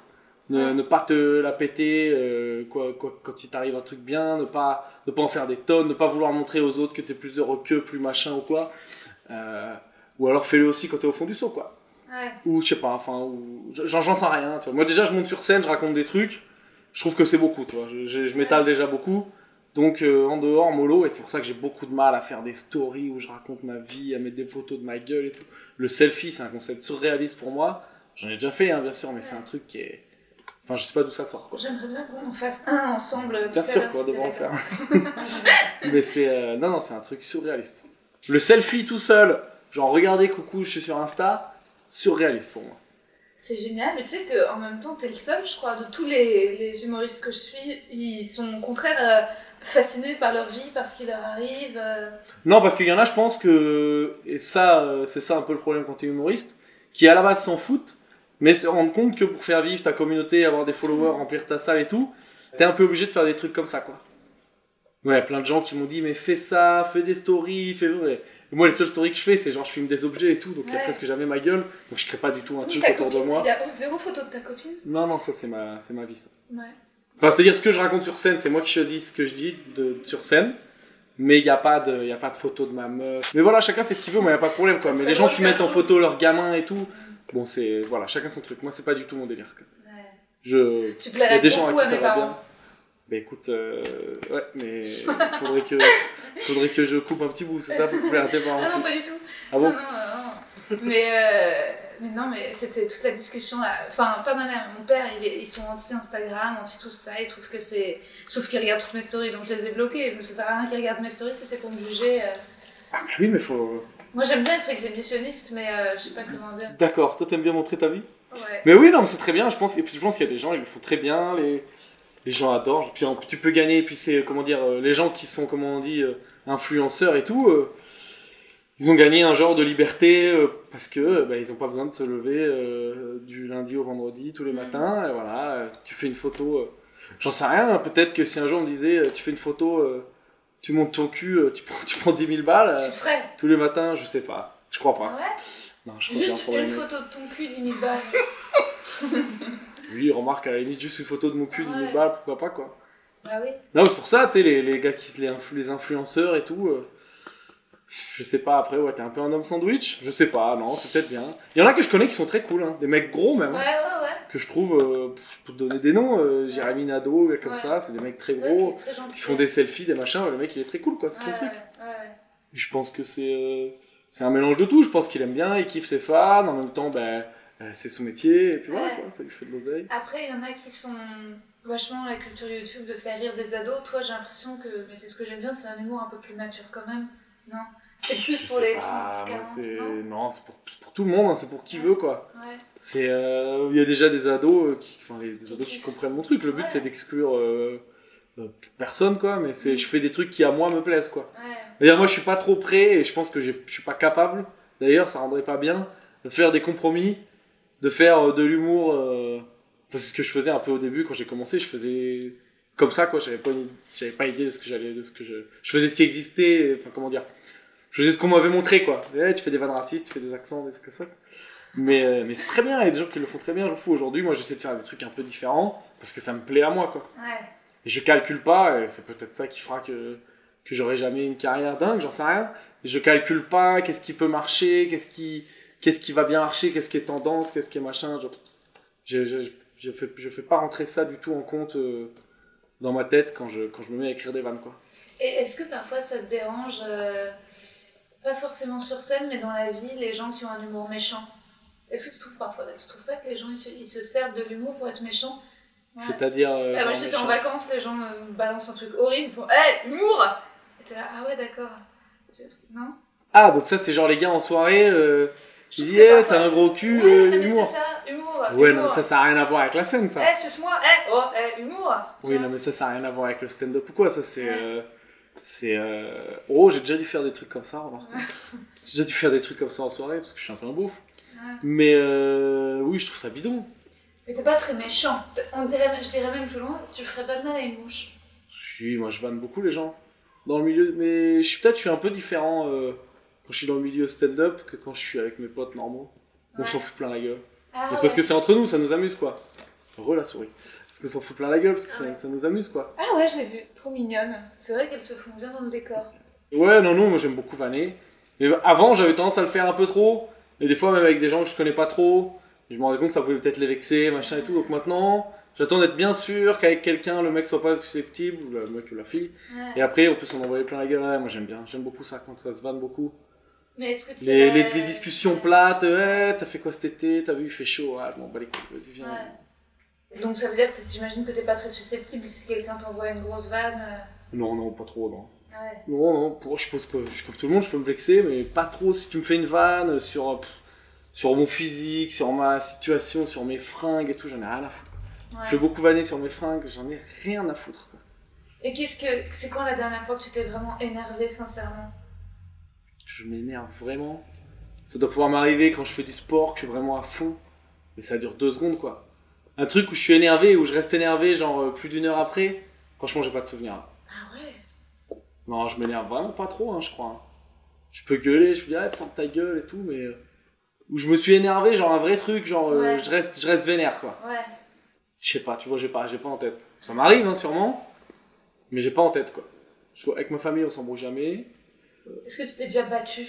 Ne, Ouais. ne pas te la péter euh, quoi, quoi, quand il t'arrive un truc bien, ne pas, ne pas en faire des tonnes, ne pas vouloir montrer aux autres que t'es plus heureux qu'eux, plus machin ou quoi. Euh, ou alors fais-le aussi quand t'es au fond du seau quoi. Ouais. Ou je sais pas, enfin, ou, j'en sais rien. Tu vois. Moi déjà je monte sur scène, je raconte des trucs, je trouve que c'est beaucoup, tu vois. Je, je- je m'étale déjà beaucoup. Donc euh, en dehors, mollo, et c'est pour ça que j'ai beaucoup de mal à faire des stories où je raconte ma vie, à mettre des photos de ma gueule et tout. Le selfie, c'est un concept surréaliste pour moi. J'en ai déjà fait, hein, bien sûr, mais c'est un truc qui est. Enfin, je sais pas d'où ça sort. J'aimerais bien qu'on en fasse un ensemble. Bien sûr, quoi, le d'accord. faire. mais c'est. euh, Non, non, c'est un truc surréaliste. Le selfie tout seul, genre regardez, coucou, je suis sur Insta, surréaliste pour moi. C'est génial, mais tu sais qu'en même temps, t'es le seul, je crois, de tous les, les humoristes que je suis, ils sont au contraire euh, fascinés par leur vie, par ce qui leur arrive. euh. Non, parce qu'il y en a, je pense que, et ça, euh, c'est ça un peu le problème quand t'es humoriste, qui à la base s'en foutent, mais se rendent compte que pour faire vivre ta communauté, avoir des followers, remplir ta salle et tout, t'es un peu obligé de faire des trucs comme ça, quoi. Ouais, plein de gens qui m'ont dit, mais fais ça, fais des stories, fais. ouais. Moi, les seules stories que je fais, c'est genre je filme des objets et tout, donc il y a presque jamais ma gueule, donc je crée pas du tout un Ni truc ta autour copine, de moi. il y a zéro photo de ta copine. Non, non, ça c'est ma, c'est ma vie, ça. Ouais. Enfin, c'est-à-dire ce que je raconte sur scène, c'est moi qui choisis ce que je dis de, sur scène. Mais il n'y a, pas de- y a pas de photo de ma meuf. Mais voilà, chacun fait ce qu'il veut, moi, il n'y a pas de problème. Quoi. Ça Mais les gens qui mettent en photo leurs gamins et tout, bon, c'est. Voilà, chacun son truc. Moi, c'est pas du tout mon délire. quoi. Ouais. Je. Tu plairais beaucoup à mes parents. Bah écoute, euh, ouais, mais faudrait que, faudrait que je coupe un petit bout, c'est ça, tes parents Ah aussi. non, pas du tout. Ah bon non, non, non. mais, euh, mais non, mais c'était toute la discussion là. Enfin, pas ma mère, mon père, il est- ils sont anti-Instagram, anti tout ça. Ils trouvent que c'est. Sauf qu'ils regardent toutes mes stories, donc je les ai bloqués. Mais ça sert à rien qu'ils regardent mes stories, c'est pour me juger. euh. Ah bah oui, mais faut. Moi j'aime bien être exhibitionniste, mais euh, je sais pas comment dire. D'accord, toi t'aimes bien montrer ta vie? Ouais. Mais oui, non, mais c'est très bien. Je pense, et puis je pense qu'il y a des gens, ils le font très bien. Les, les gens adorent. Puis tu peux gagner. Puis c'est comment dire, euh, les gens qui sont, comment on dit, euh, influenceurs et tout. euh, ils ont gagné un genre de liberté euh, parce que bah, ils n'ont pas besoin de se lever euh, du lundi au vendredi tous les Mhm. matins. Et voilà, tu fais une photo. J'en sais rien. hein, Peut-être que si un jour on me disait, tu fais une photo, tu montes ton cul, tu prends, tu prends 10 000 balles tous les matins. Je sais pas. Je crois pas. Ah Ouais. Non, je crois Juste une photo de ton cul, 10 000 balles. Oui, remarque, à la limite, juste une photo de mon cul, 10 000 Ouais. balles, pourquoi pas, quoi. Bah oui. Non, c'est pour ça, tu sais, les, les gars qui se les, influ- les influenceurs et tout, euh, je sais pas, après, ouais, t'es un peu un homme sandwich Je sais pas, non, c'est peut-être bien. Il y en a que je connais qui sont très cool, hein, des mecs gros même, Ouais, hein, ouais, ouais. que je trouve, euh, je peux te donner des noms, euh, Jérémy gars comme Ouais. ça, c'est des mecs très gros, est très qui font des selfies, des machins, le mec il est très cool, quoi, c'est Ouais, son truc. ouais, ouais. Je pense que c'est euh, c'est un mélange de tout, je pense qu'il aime bien, il kiffe ses fans, en même temps, ben, c'est son métier, et puis voilà, Ouais. quoi, ça lui fait de l'oseille. Après, il y en a qui sont vachement la culture YouTube de faire rire des ados. Toi, j'ai l'impression que, mais c'est ce que j'aime bien, c'est un humour un peu plus mature quand même. Non? C'est plus Je pour les pas, 30, moi, 40, c'est- non? Non, c'est pour, pour tout le monde, hein, c'est pour qui veut, quoi. Ouais. C'est, euh, il y a déjà des ados euh, qui, enfin, les- des ados qui comprennent mon truc. Le but c'est d'exclure euh, euh, personne, quoi. Mais c'est, Mm. je fais des trucs qui à moi me plaisent, quoi. D'ailleurs, moi, je suis pas trop prêt et je pense que je suis pas capable. D'ailleurs, ça rendrait pas bien de faire des compromis, de faire euh, de l'humour. euh, enfin, c'est ce que je faisais un peu au début quand j'ai commencé. Je faisais comme ça, quoi. J'avais pas, une- j'avais pas idée de ce que j'allais, de ce que je, je faisais ce qui existait. Enfin, comment dire. Je faisais ce qu'on m'avait montré, quoi. Eh, tu fais des vannes racistes, tu fais des accents, des trucs comme ça. Mais, euh, mais c'est très bien, il y a des gens qui le font très bien, je fous. Aujourd'hui, moi, j'essaie de faire des trucs un peu différents parce que ça me plaît à moi, quoi. Ouais. Et je calcule pas, et c'est peut-être ça qui fera que, que j'aurai jamais une carrière dingue, j'en sais rien. Et je calcule pas qu'est-ce qui peut marcher, qu'est-ce qui, qu'est-ce qui va bien marcher, qu'est-ce qui est tendance, qu'est-ce qui est machin. Je, je, je, je fais, je fais pas rentrer ça du tout en compte euh, dans ma tête quand je, quand je me mets à écrire des vannes, quoi. Et est-ce que parfois ça te dérange, euh, pas forcément sur scène, mais dans la vie, les gens qui ont un humour méchant? Est-ce que tu trouves parfois, tu trouves pas que les gens ils se, ils se servent de l'humour pour être méchants? Ouais. C'est-à-dire. euh, Ah, moi, j'étais en vacances, les gens me balancent un truc horrible, ils font Hé, humour Et t'es là, ah ouais, d'accord. Non? Ah, donc ça, c'est genre les gars en soirée, euh, Je parfois, t'as un gros cul, Ouais, euh, non, mais humour. c'est ça, humour. Ouais, humour. non, mais ça, ça n'a rien à voir avec la scène, ça. Eh, suce-moi, eh, oh, eh, humour. Oui, non, mais ça, ça n'a rien à voir avec le stand-up ou quoi. Ça, c'est. Ouais. euh, c'est. euh, Oh, j'ai déjà dû faire des trucs comme ça, remarque. J'ai déjà dû faire des trucs comme ça en soirée parce que je suis un peu un. Ouais. Mais oui, je trouve ça bidon. Mais t'es pas très méchant. On dirait, je dirais même plus loin, tu ferais pas de mal à une mouche. Si, moi, je vanne beaucoup les gens. Dans le milieu. Mais je suis peut-être je suis un peu différent quand je suis dans le milieu stand-up que quand je suis avec mes potes normaux. On s'en fout plein la gueule. Ah, c'est parce que c'est entre nous, ça nous amuse quoi. Re la souris. Parce que s'en fout plein la gueule, parce que Ah ça, nous amuse quoi. Ah ouais, je l'ai vue. Trop mignonne. C'est vrai qu'elles se font bien dans le décor. Ouais, non, non, moi j'aime beaucoup vanner. Mais avant, j'avais tendance à le faire un peu trop. Et des fois, même avec des gens que je connais pas trop, je me rendais compte que ça pouvait peut-être les vexer, machin et tout. Donc maintenant, J'attends d'être bien sûr qu'avec quelqu'un, le mec soit pas susceptible, ou le mec ou la fille. Ouais. Et après, on peut s'en envoyer plein la gueule. Ouais, moi j'aime bien. J'aime beaucoup ça quand ça se vanne beaucoup. Mais est-ce que tu Les, les, discussions plates. Ouais, t'as fait quoi cet été? T'as vu, il fait chaud. Ouais, bon, bah les couilles, vas-y, viens. Ouais. Donc ça veut dire que j'imagine que t'es pas très susceptible si quelqu'un t'envoie une grosse vanne. euh, Non, non, pas trop, non. Ouais. Non, non, pour, je pense que je comme tout le monde, je peux me vexer, mais pas trop si tu me fais une vanne sur, euh, pff, sur mon physique, sur ma situation, sur mes fringues et tout, j'en ai rien à foutre. quoi. Ouais. Je fais beaucoup vanner sur mes fringues, j'en ai rien à foutre. quoi. Et qu'est-ce que c'est quand la dernière fois que tu t'es vraiment énervé sincèrement? Je m'énerve vraiment. Ça doit pouvoir m'arriver quand je fais du sport, que je suis vraiment à fond, mais ça dure deux secondes quoi. Un truc où je suis énervé, où je reste énervé, genre euh, plus d'une heure après, franchement, j'ai pas de souvenir. Ah ouais? Non, je m'énerve vraiment pas trop, hein, je crois. hein. Je peux gueuler, je peux dire, eh, ferme ta gueule et tout, mais. euh, Où je me suis énervé, genre un vrai truc, genre euh, Ouais. je, reste, je reste vénère, quoi. Ouais. Je sais pas, tu vois, j'ai pas, pas en tête. Ça m'arrive, hein, sûrement, mais j'ai pas en tête, quoi. Je avec ma famille, on s'embrouille jamais. Est-ce que tu t'es déjà battu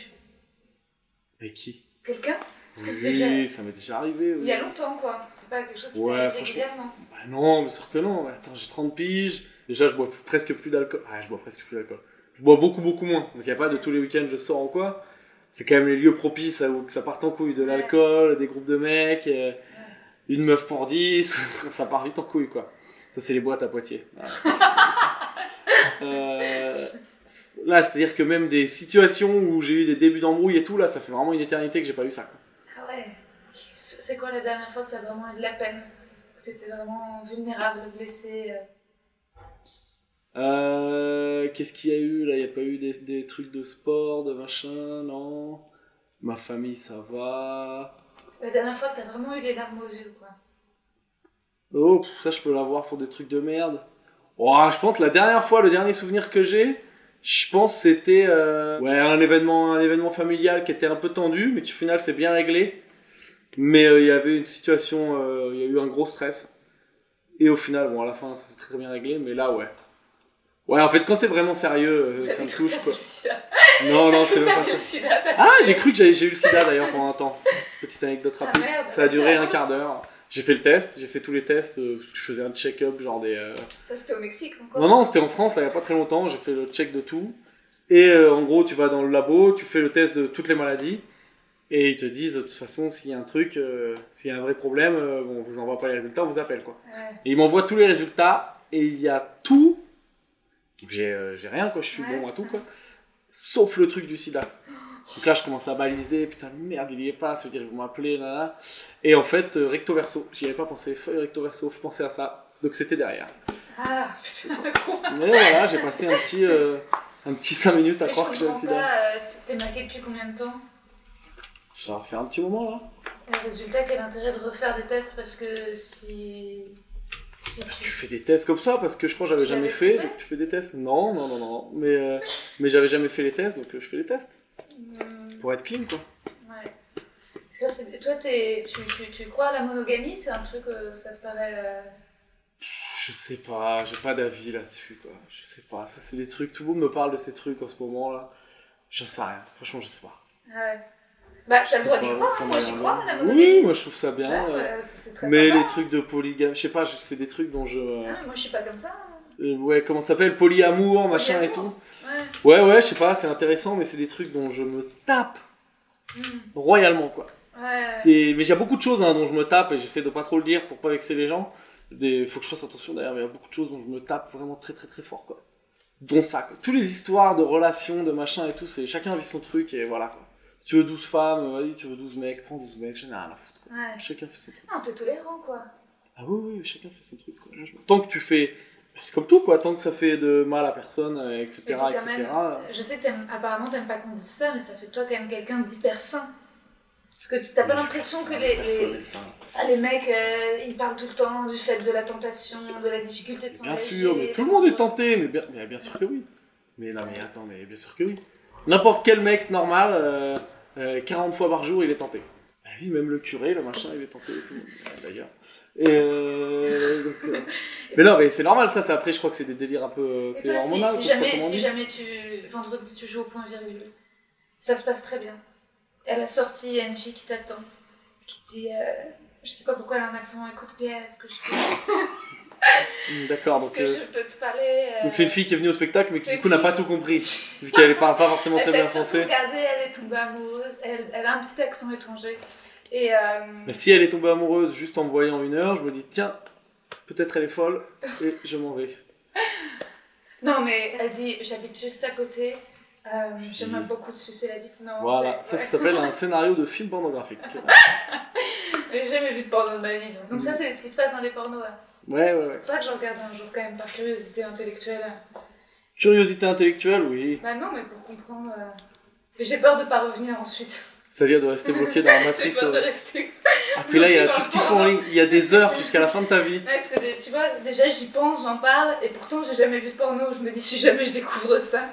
Avec qui? Quelqu'un? Oui, déjà ça m'est déjà arrivé. oui. il y a longtemps quoi. C'est pas quelque chose qui Ouais, régulièrement. Bah non, mais sûr que non. Attends, j'ai 30 piges. Déjà, je bois plus- presque plus d'alcool. Ah, je bois presque plus d'alcool. Je bois beaucoup, beaucoup moins. Donc, il n'y a pas de tous les week-ends, je sors ou quoi. C'est quand même les lieux propices à où que ça parte en couille. De Ouais. l'alcool, des groupes de mecs, euh, une meuf pour 10. ça part vite en couille, quoi. Ça, c'est les boîtes à Poitiers. C'est- Euh, Là, c'est-à-dire que même des situations où j'ai eu des débuts d'embrouille et tout, là, ça fait vraiment une éternité que j'ai pas eu ça. Quoi. Ah ouais. C'est quoi la dernière fois que t'as vraiment eu de la peine? Que t'étais vraiment vulnérable, blessé euh? Euh, Qu'est-ce qu'il y a eu là? Il n'y a pas eu des, des trucs de sport, de machin, non? Ma famille, ça va. La dernière fois que t'as vraiment eu les larmes aux yeux quoi. Oh, ça je peux l'avoir pour des trucs de merde. Oh, je pense la dernière fois, le dernier souvenir que j'ai, je pense c'était euh, ouais, un événement, un événement familial qui était un peu tendu, mais qui au final s'est bien réglé. Mais euh, il y avait une situation, euh, il y a eu un gros stress. Et au final, bon, à la fin, ça s'est très bien réglé, mais là, ouais. Ouais, en fait, quand c'est vraiment sérieux, ça me touche, quoi. Non, non, c'était même pas ça. Ah, j'ai cru que j'avais- j'ai eu le sida d'ailleurs pendant un temps. Petite anecdote Ah, rapide. merde, ça a duré un quart d'heure. J'ai fait le test, j'ai fait tous les tests, euh, parce que je faisais un check-up, genre des. euh, Ça c'était au Mexique encore Non, non, c'était en France, là, il y a pas très longtemps, j'ai fait le check de tout. Et euh, en gros, tu vas dans le labo, tu fais le test de toutes les maladies, et ils te disent, de toute façon, s'il y a un truc, euh, s'il y a un vrai problème, euh, bon, on vous envoie pas les résultats, on vous appelle, quoi. Ouais. Et ils m'envoient tous les résultats, et il y a tout. Donc j'ai euh, j'ai rien, quoi, je suis Ouais. bon à tout, quoi. Sauf le truc du sida. Donc là, je commence à baliser, putain, merde, il y est pas, veut dire, ils vont m'appeler, là, là. Et en fait, euh, recto verso, j'y avais pas pensé, feuille recto verso, faut penser à ça. Donc c'était derrière. Ah putain le con Mais voilà, j'ai passé un petit, euh, un petit 5 minutes à Mais je croire que j'avais comprends sida. pas, euh, c'était marqué depuis combien de temps Ça va faire un petit moment là. Et résultat, quel intérêt de refaire des tests parce que si. Tu fais des tests comme ça parce que je crois que j'avais jamais fait. Donc tu fais des tests Non, non, non, non. Mais, euh, mais j'avais jamais fait les tests donc euh, je fais les tests. Hmm, Pour être clean quoi. ouais. Ça, c'est- Toi, t'es- tu, tu, tu crois à la monogamie? C'est un truc, euh, ça te paraît. euh, Je sais pas, j'ai pas d'avis là-dessus quoi. Je sais pas. Ça c'est des trucs, tout le monde me parle de ces trucs en ce moment là. Je sais rien, franchement je sais pas. Ouais. Bah, t'as le droit d'y croire, moi j'y crois la Oui, moi je trouve ça bien. Ouais, euh, c'est très mais sympa. les trucs de polygame, je sais pas, c'est des trucs dont je. euh, Ah, moi je suis pas comme ça. hein. euh, ouais, comment ça s'appelle? Polyamour, machin et tout. Polyamour. Ouais. Ouais, ouais, je sais pas, c'est intéressant, mais c'est des trucs dont je me tape Hmm. royalement, quoi. Ouais. C'est... Mais il y a beaucoup de choses hein, dont je me tape, et j'essaie de pas trop le dire pour pas vexer les gens. Des... Faut que je fasse attention d'ailleurs, mais il y a beaucoup de choses dont je me tape vraiment très très très fort, quoi. Dont ça, quoi. Toutes les histoires de relations, de machin et tout, c'est chacun vit son truc, et voilà, quoi. Tu veux 12 femmes, vas-y, tu veux 12 mecs, prends 12 mecs, j'en ai rien à foutre, quoi. Ouais. Chacun fait son truc. Non, t'es tolérant quoi. Ah oui, oui, chacun fait son truc, quoi. Tant que tu fais... C'est comme tout, quoi. Tant que ça fait de mal à personne, euh, etc., t'es quand etc. même- Je sais que apparemment t'aimes pas qu'on dise ça, mais ça fait de toi quand même quelqu'un d'hyper sain. Parce que t'as pas l'impression que les, les, ah, les mecs euh, ils parlent tout le temps du fait de la tentation, de la difficulté de Bien s'engager. sûr, mais tout le monde est tenté, mais bien, mais bien sûr que oui. Mais non, mais attends, mais bien sûr que oui. N'importe quel mec normal, euh, euh, 40 fois par jour, il est tenté. Bah oui, même le curé, le machin, il est tenté et tout, euh, d'ailleurs. Et euh, donc, euh, Mais non, mais c'est normal, ça, c'est après, je crois que c'est des délires un peu. euh, C'est si, hormonal, si jamais, si jamais tu, vendredi tu joues au point virgule, ça se passe très bien. À la sortie, il y a une fille qui t'attend. qui dit euh, Je sais pas pourquoi elle a un accent écoute-pierre, est-ce que je peux, D'accord, donc que je peux te parler euh, donc c'est une fille qui est venue au spectacle mais qui du coup n'a pas tout compris vu qu'elle parle pas forcément très bien français. regardé, elle est tombée amoureuse, elle, elle a un petit accent étranger. Et euh, Mais si elle est tombée amoureuse juste en me voyant une heure, je me dis tiens, peut-être elle est folle et je m'en vais. non, mais elle dit J'habite juste à côté, euh, Oui. beaucoup te sucer la bite. Non, Voilà, ça, ouais. s'appelle un scénario de film pornographique. J'ai jamais vu de porno de ma vie. Donc, donc ça, c'est ce qui se passe dans les pornos. hein. Ouais, ouais, ouais. Faudra que je regarde un jour quand même par curiosité intellectuelle. Curiosité intellectuelle, oui. Bah non, mais pour comprendre. euh, J'ai peur de pas revenir ensuite. Ça vient de rester bloqué dans la matrice. peur de euh. rester. Ah, puis là, il y a tout ce le qu'il faut en porno. ligne. Il y a des heures jusqu'à la fin de ta vie. Ouais, Parce que tu vois, déjà j'y pense, j'en parle, et pourtant j'ai jamais vu de porno. Je me dis si jamais je découvre ça.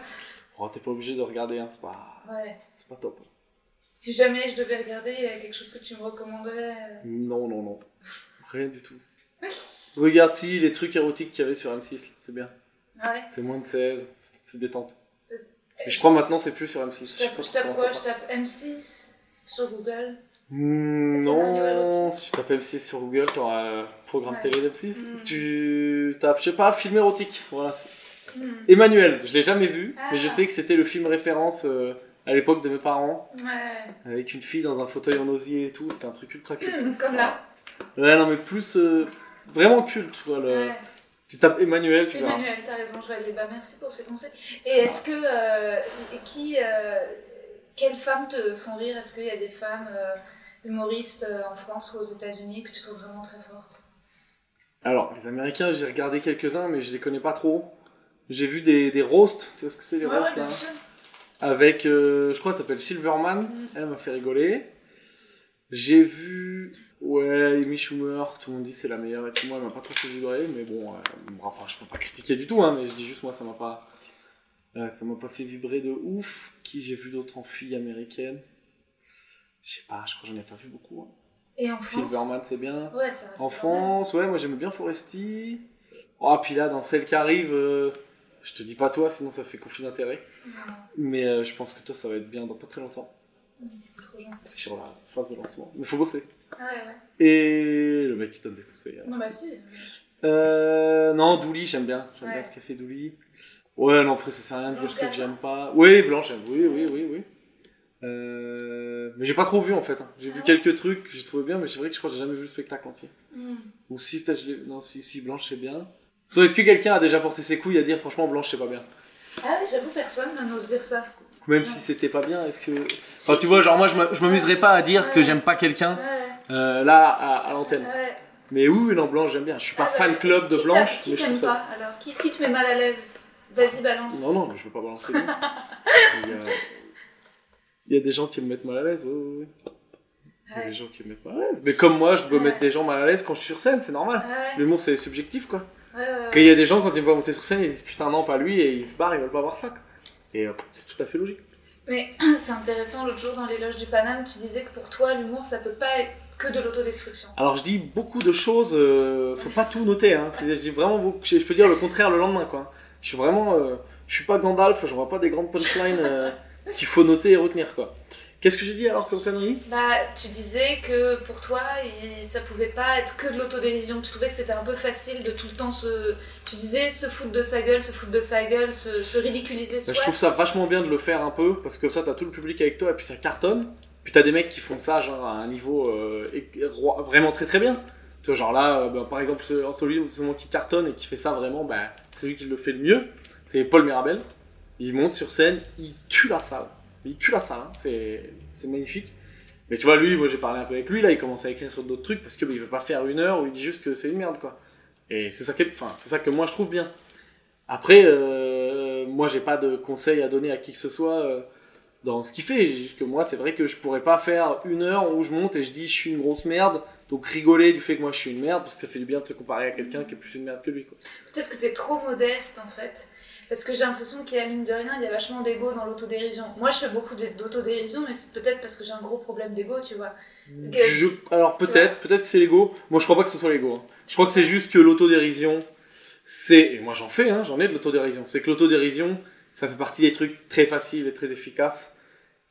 Oh, t'es pas obligé de regarder, hein, c'est pas, Ouais. c'est pas top. Si jamais je devais regarder, il y a quelque chose que tu me recommanderais. euh, Non, non, non. Rien du tout. Regarde si les trucs érotiques qu'il y avait sur M6, c'est bien. Ouais. C'est moins de 16, c'est détente. Mais je crois maintenant c'est plus sur M6. Je tape, je quoi Je tape M6 sur Google. Hmm, non, si tu tapes M6 sur Google, t'auras un programme Ouais. télé d'M6. Hmm. Si tu tapes, je sais pas, film érotique, voilà. Hmm. Emmanuel, je l'ai jamais vu, Ah. mais je sais que c'était le film référence euh, à l'époque de mes parents, Ouais. avec une fille dans un fauteuil en osier et tout, c'était un truc ultra. Hmm, Comme là. Ouais, non, mais plus euh, vraiment culte, quoi. le- Ouais. Tu tapes Emmanuel, tu verras. Emmanuel, t'as raison, je vais aller. Bah, merci pour ces conseils. Et est-ce que. euh, qui. euh, quelles femmes te font rire? Est-ce qu'il y a des femmes euh, humoristes en France ou aux États-Unis que tu trouves vraiment très fortes? Alors, les Américains, j'ai regardé quelques-uns, mais je les connais pas trop. J'ai vu des, des roasts, tu vois ce que c'est les Ouais, ouais, roasts là? bien sûr. Avec, je crois, ça s'appelle Silverman. Mm. Elle m'a fait rigoler. J'ai vu, ouais, Amy Schumer, tout le monde dit c'est la meilleure et tout. Moi, elle m'a pas trop fait vibrer, mais bon, euh, bon, enfin, je peux pas critiquer du tout, hein, mais je dis juste, moi, ça m'a pas, euh, ça m'a pas fait vibrer de ouf. Qui j'ai vu d'autres en filles américaines Je sais pas, je crois que j'en ai pas vu beaucoup. hein. Et en France? Silverman, c'est bien. Ouais, ça En France, ouais, moi j'aime bien Foresti. Oh, puis là, dans celle qui arrive, euh, je te dis pas toi, sinon ça fait conflit d'intérêt. Mais euh, je pense que toi, ça va être bien dans pas très longtemps, trop gentil. sur la phase de lancement. Mais faut bosser. Ah ouais, ouais. Et le mec qui donne des conseils. hein. Non, bah si. Euh, non, Douli, j'aime bien. J'aime Ouais. bien ce qu'a fait Douli. Ouais, non, après, ça sert à rien de dire ce que j'aime pas. Oui, Blanche, j'aime. Oui, oui, oui, oui. Euh, mais j'ai pas trop vu en fait. hein. J'ai Ah vu ouais quelques trucs que j'ai trouvé bien, mais c'est vrai que je crois que j'ai jamais vu le spectacle entier. Hmm. Ou si, peut-être je l'ai. Non, si, si, Blanche, c'est bien. So, est-ce que quelqu'un a déjà porté ses couilles à dire franchement Blanche, c'est pas bien? Ah oui, j'avoue, personne n'ose dire ça. Même si c'était pas bien, est-ce que. Si, Enfin, tu si. vois, genre moi, je m'a- je m'amuserais pas à dire que Ouais. j'aime pas quelqu'un Ouais, euh, là à, à l'antenne. ouais. Mais oui, non, Blanche, j'aime bien. Je suis pas Ah fan club de qui Blanche, Qui mais je t'aime trouve ça. pas alors qui, qui te met mal à l'aise? Vas-y, balance. Non, non, mais je veux pas balancer. lui. Il y, a... il y a des gens qui me mettent mal à l'aise, oui. Il y a des gens qui me mettent mal à l'aise. Mais comme moi, je peux mettre des gens mal à l'aise quand je suis sur scène, c'est normal. L'humour, c'est subjectif, quoi. ouais, ouais, Quand il y a des gens, quand ils me voient monter sur scène, ils disent putain, non, pas lui, et ils se barrent, ils veulent pas voir ça. quoi. Et euh, c'est tout à fait logique. Mais c'est intéressant, l'autre jour dans l'éloge du Paname, tu disais que pour toi, l'humour, ça peut pas être que de l'autodestruction. Alors, je dis beaucoup de choses, euh, faut pas tout noter, hein. Je dis vraiment beaucoup, je je peux dire le contraire le lendemain, quoi. Je suis vraiment. euh, je suis pas Gandalf, je vois pas des grandes punchlines euh, qu'il faut noter et retenir, quoi. Qu'est-ce que j'ai dit alors comme connerie? Bah, tu disais que pour toi, ça pouvait pas être que de l'autodérision. Tu trouvais que c'était un peu facile de tout le temps se. Tu disais se foutre de sa gueule, se foutre de sa gueule, se, se ridiculiser Bah, je trouve ça vachement bien de le faire un peu, parce que ça, t'as tout le public avec toi, et puis ça cartonne. Puis t'as des mecs qui font ça, genre, à un niveau euh, vraiment très très bien. Tu vois, genre là, euh, bah, par exemple, ce- celui celui qui cartonne et qui fait ça vraiment, bah, c'est lui qui le fait le mieux. C'est Paul Mirabel. Il monte sur scène, il tue la salle. Il tue la salle, hein. c'est magnifique. Mais tu vois, lui, moi j'ai parlé un peu avec lui, là, il commence à écrire sur d'autres trucs, parce que bah, veut pas faire une heure où il dit juste que c'est une merde, quoi. Et c'est ça, c'est ça que moi je trouve bien. Après, euh, moi, j'ai pas de conseils à donner à qui que ce soit euh, dans ce qu'il fait. Que moi, c'est vrai que je pourrais pas faire une heure où je monte et je dis je suis une grosse merde, donc rigoler du fait que moi je suis une merde, parce que ça fait du bien de se comparer à quelqu'un qui est plus une merde que lui. Peut-être que t'es trop modeste en fait. Parce que j'ai l'impression qu'il y a mine de rien, il y a vachement d'ego dans l'autodérision. Moi je fais beaucoup d'autodérision, mais c'est peut-être parce que j'ai un gros problème d'ego, tu vois. Que- Je- alors peut-être, peut-être que c'est l'ego. Moi, je crois pas que ce soit l'ego. hein. Je crois que c'est juste que l'autodérision, c'est et moi j'en fais, hein, j'en ai de l'autodérision. C'est que l'autodérision, ça fait partie des trucs très faciles et très efficaces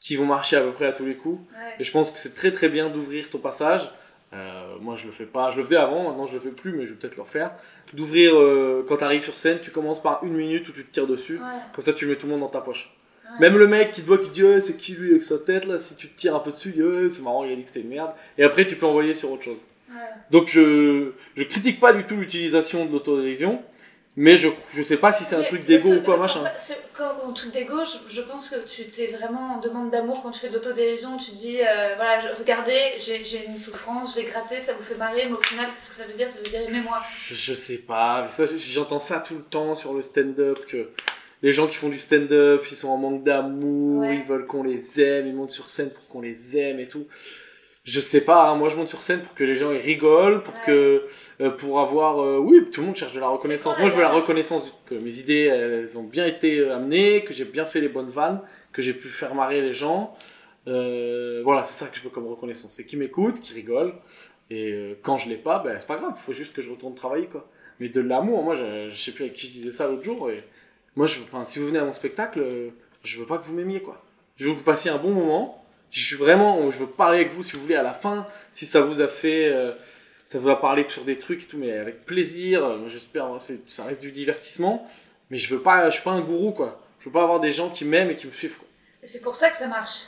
qui vont marcher à peu près à tous les coups. Ouais. Et je pense que c'est très très bien d'ouvrir ton passage. Euh, moi je le fais pas, je le faisais avant, maintenant je le fais plus, mais je vais peut-être le refaire. D'ouvrir euh, quand tu arrives sur scène, tu commences par une minute où tu te tires dessus. Ouais. Comme ça tu mets tout le monde dans ta poche. Ouais. Même le mec qui te voit qui te dit c'est qui lui avec sa tête là, si tu te tires un peu dessus, Ouais, c'est marrant, il a dit que c'était une merde. Et après tu peux envoyer sur autre chose. Donc je, je critique pas du tout l'utilisation de l'autodérision, mais je, je sais pas si c'est un Mais truc d'ego ou quoi en machin. fait, c'est- quand, en truc d'ego, je, je pense que tu t'es vraiment en demande d'amour quand tu fais de l'autodérision. Tu dis, euh, voilà, je- regardez, j'ai j'ai une souffrance, je vais gratter, ça vous fait marrer, mais au final, qu'est-ce que ça veut dire? Ça veut dire aimez-moi. Je, je sais pas, mais ça, j'entends ça tout le temps sur le stand-up, que les gens qui font du stand-up, ils sont en manque d'amour, Ouais. ils veulent qu'on les aime, ils montent sur scène pour qu'on les aime et tout. Je sais pas, hein, moi je monte sur scène pour que les gens ils rigolent, pour Ouais. que euh, pour avoir euh, oui, tout le monde cherche de la reconnaissance. Moi je veux la reconnaissance que mes idées elles ont bien été euh, amenées, que j'ai bien fait les bonnes vannes, que j'ai pu faire marrer les gens. Euh, voilà, c'est ça que je veux comme reconnaissance, c'est qu'ils m'écoutent, qu'ils rigolent. Et quand je l'ai pas, ben c'est pas grave, faut juste que je retourne travailler quoi. Mais de l'amour, moi je, je sais plus avec qui je disais ça l'autre jour. Et moi, je, enfin, si vous venez à mon spectacle, je veux pas que vous m'aimiez quoi. Je veux que vous passiez un bon moment. Je suis vraiment, je veux parler avec vous si vous voulez à la fin, si ça vous a fait, euh, ça vous a parlé sur des trucs et tout, mais avec plaisir. J'espère, c'est- ça reste du divertissement. Mais je veux pas, je suis pas un gourou quoi. Je veux pas avoir des gens qui m'aiment et qui me suivent quoi. C'est pour ça que ça marche.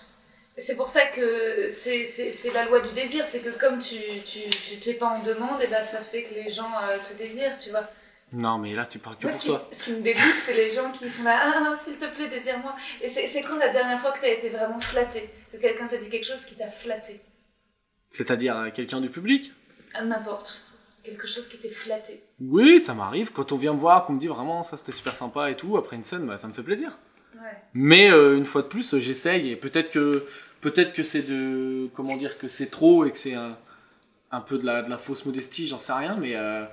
C'est pour ça que c'est la loi du désir. C'est que comme tu tu, tu te fais pas en demande, et ben ça fait que les gens euh, te désirent, tu vois. Non, mais là tu parles que Moi, ce pour qui, toi. ce qui me dégoûte, c'est les gens qui sont là, ah, s'il te plaît, désire-moi. Et c'est quand la dernière fois que tu as été vraiment flatté, que quelqu'un t'a dit quelque chose qui t'a flatté. C'est-à-dire euh, quelqu'un du public? Ah, N'importe. Quelque chose qui t'est flatté. Oui, ça m'arrive quand on vient me voir, qu'on me dit vraiment ça c'était super sympa et tout. Après une scène, bah, ça me fait plaisir. Ouais. Mais euh, une fois de plus, j'essaye et peut-être que peut-être que c'est de comment dire que c'est trop et que c'est un, un peu de la, de la fausse modestie, j'en sais rien, mais euh,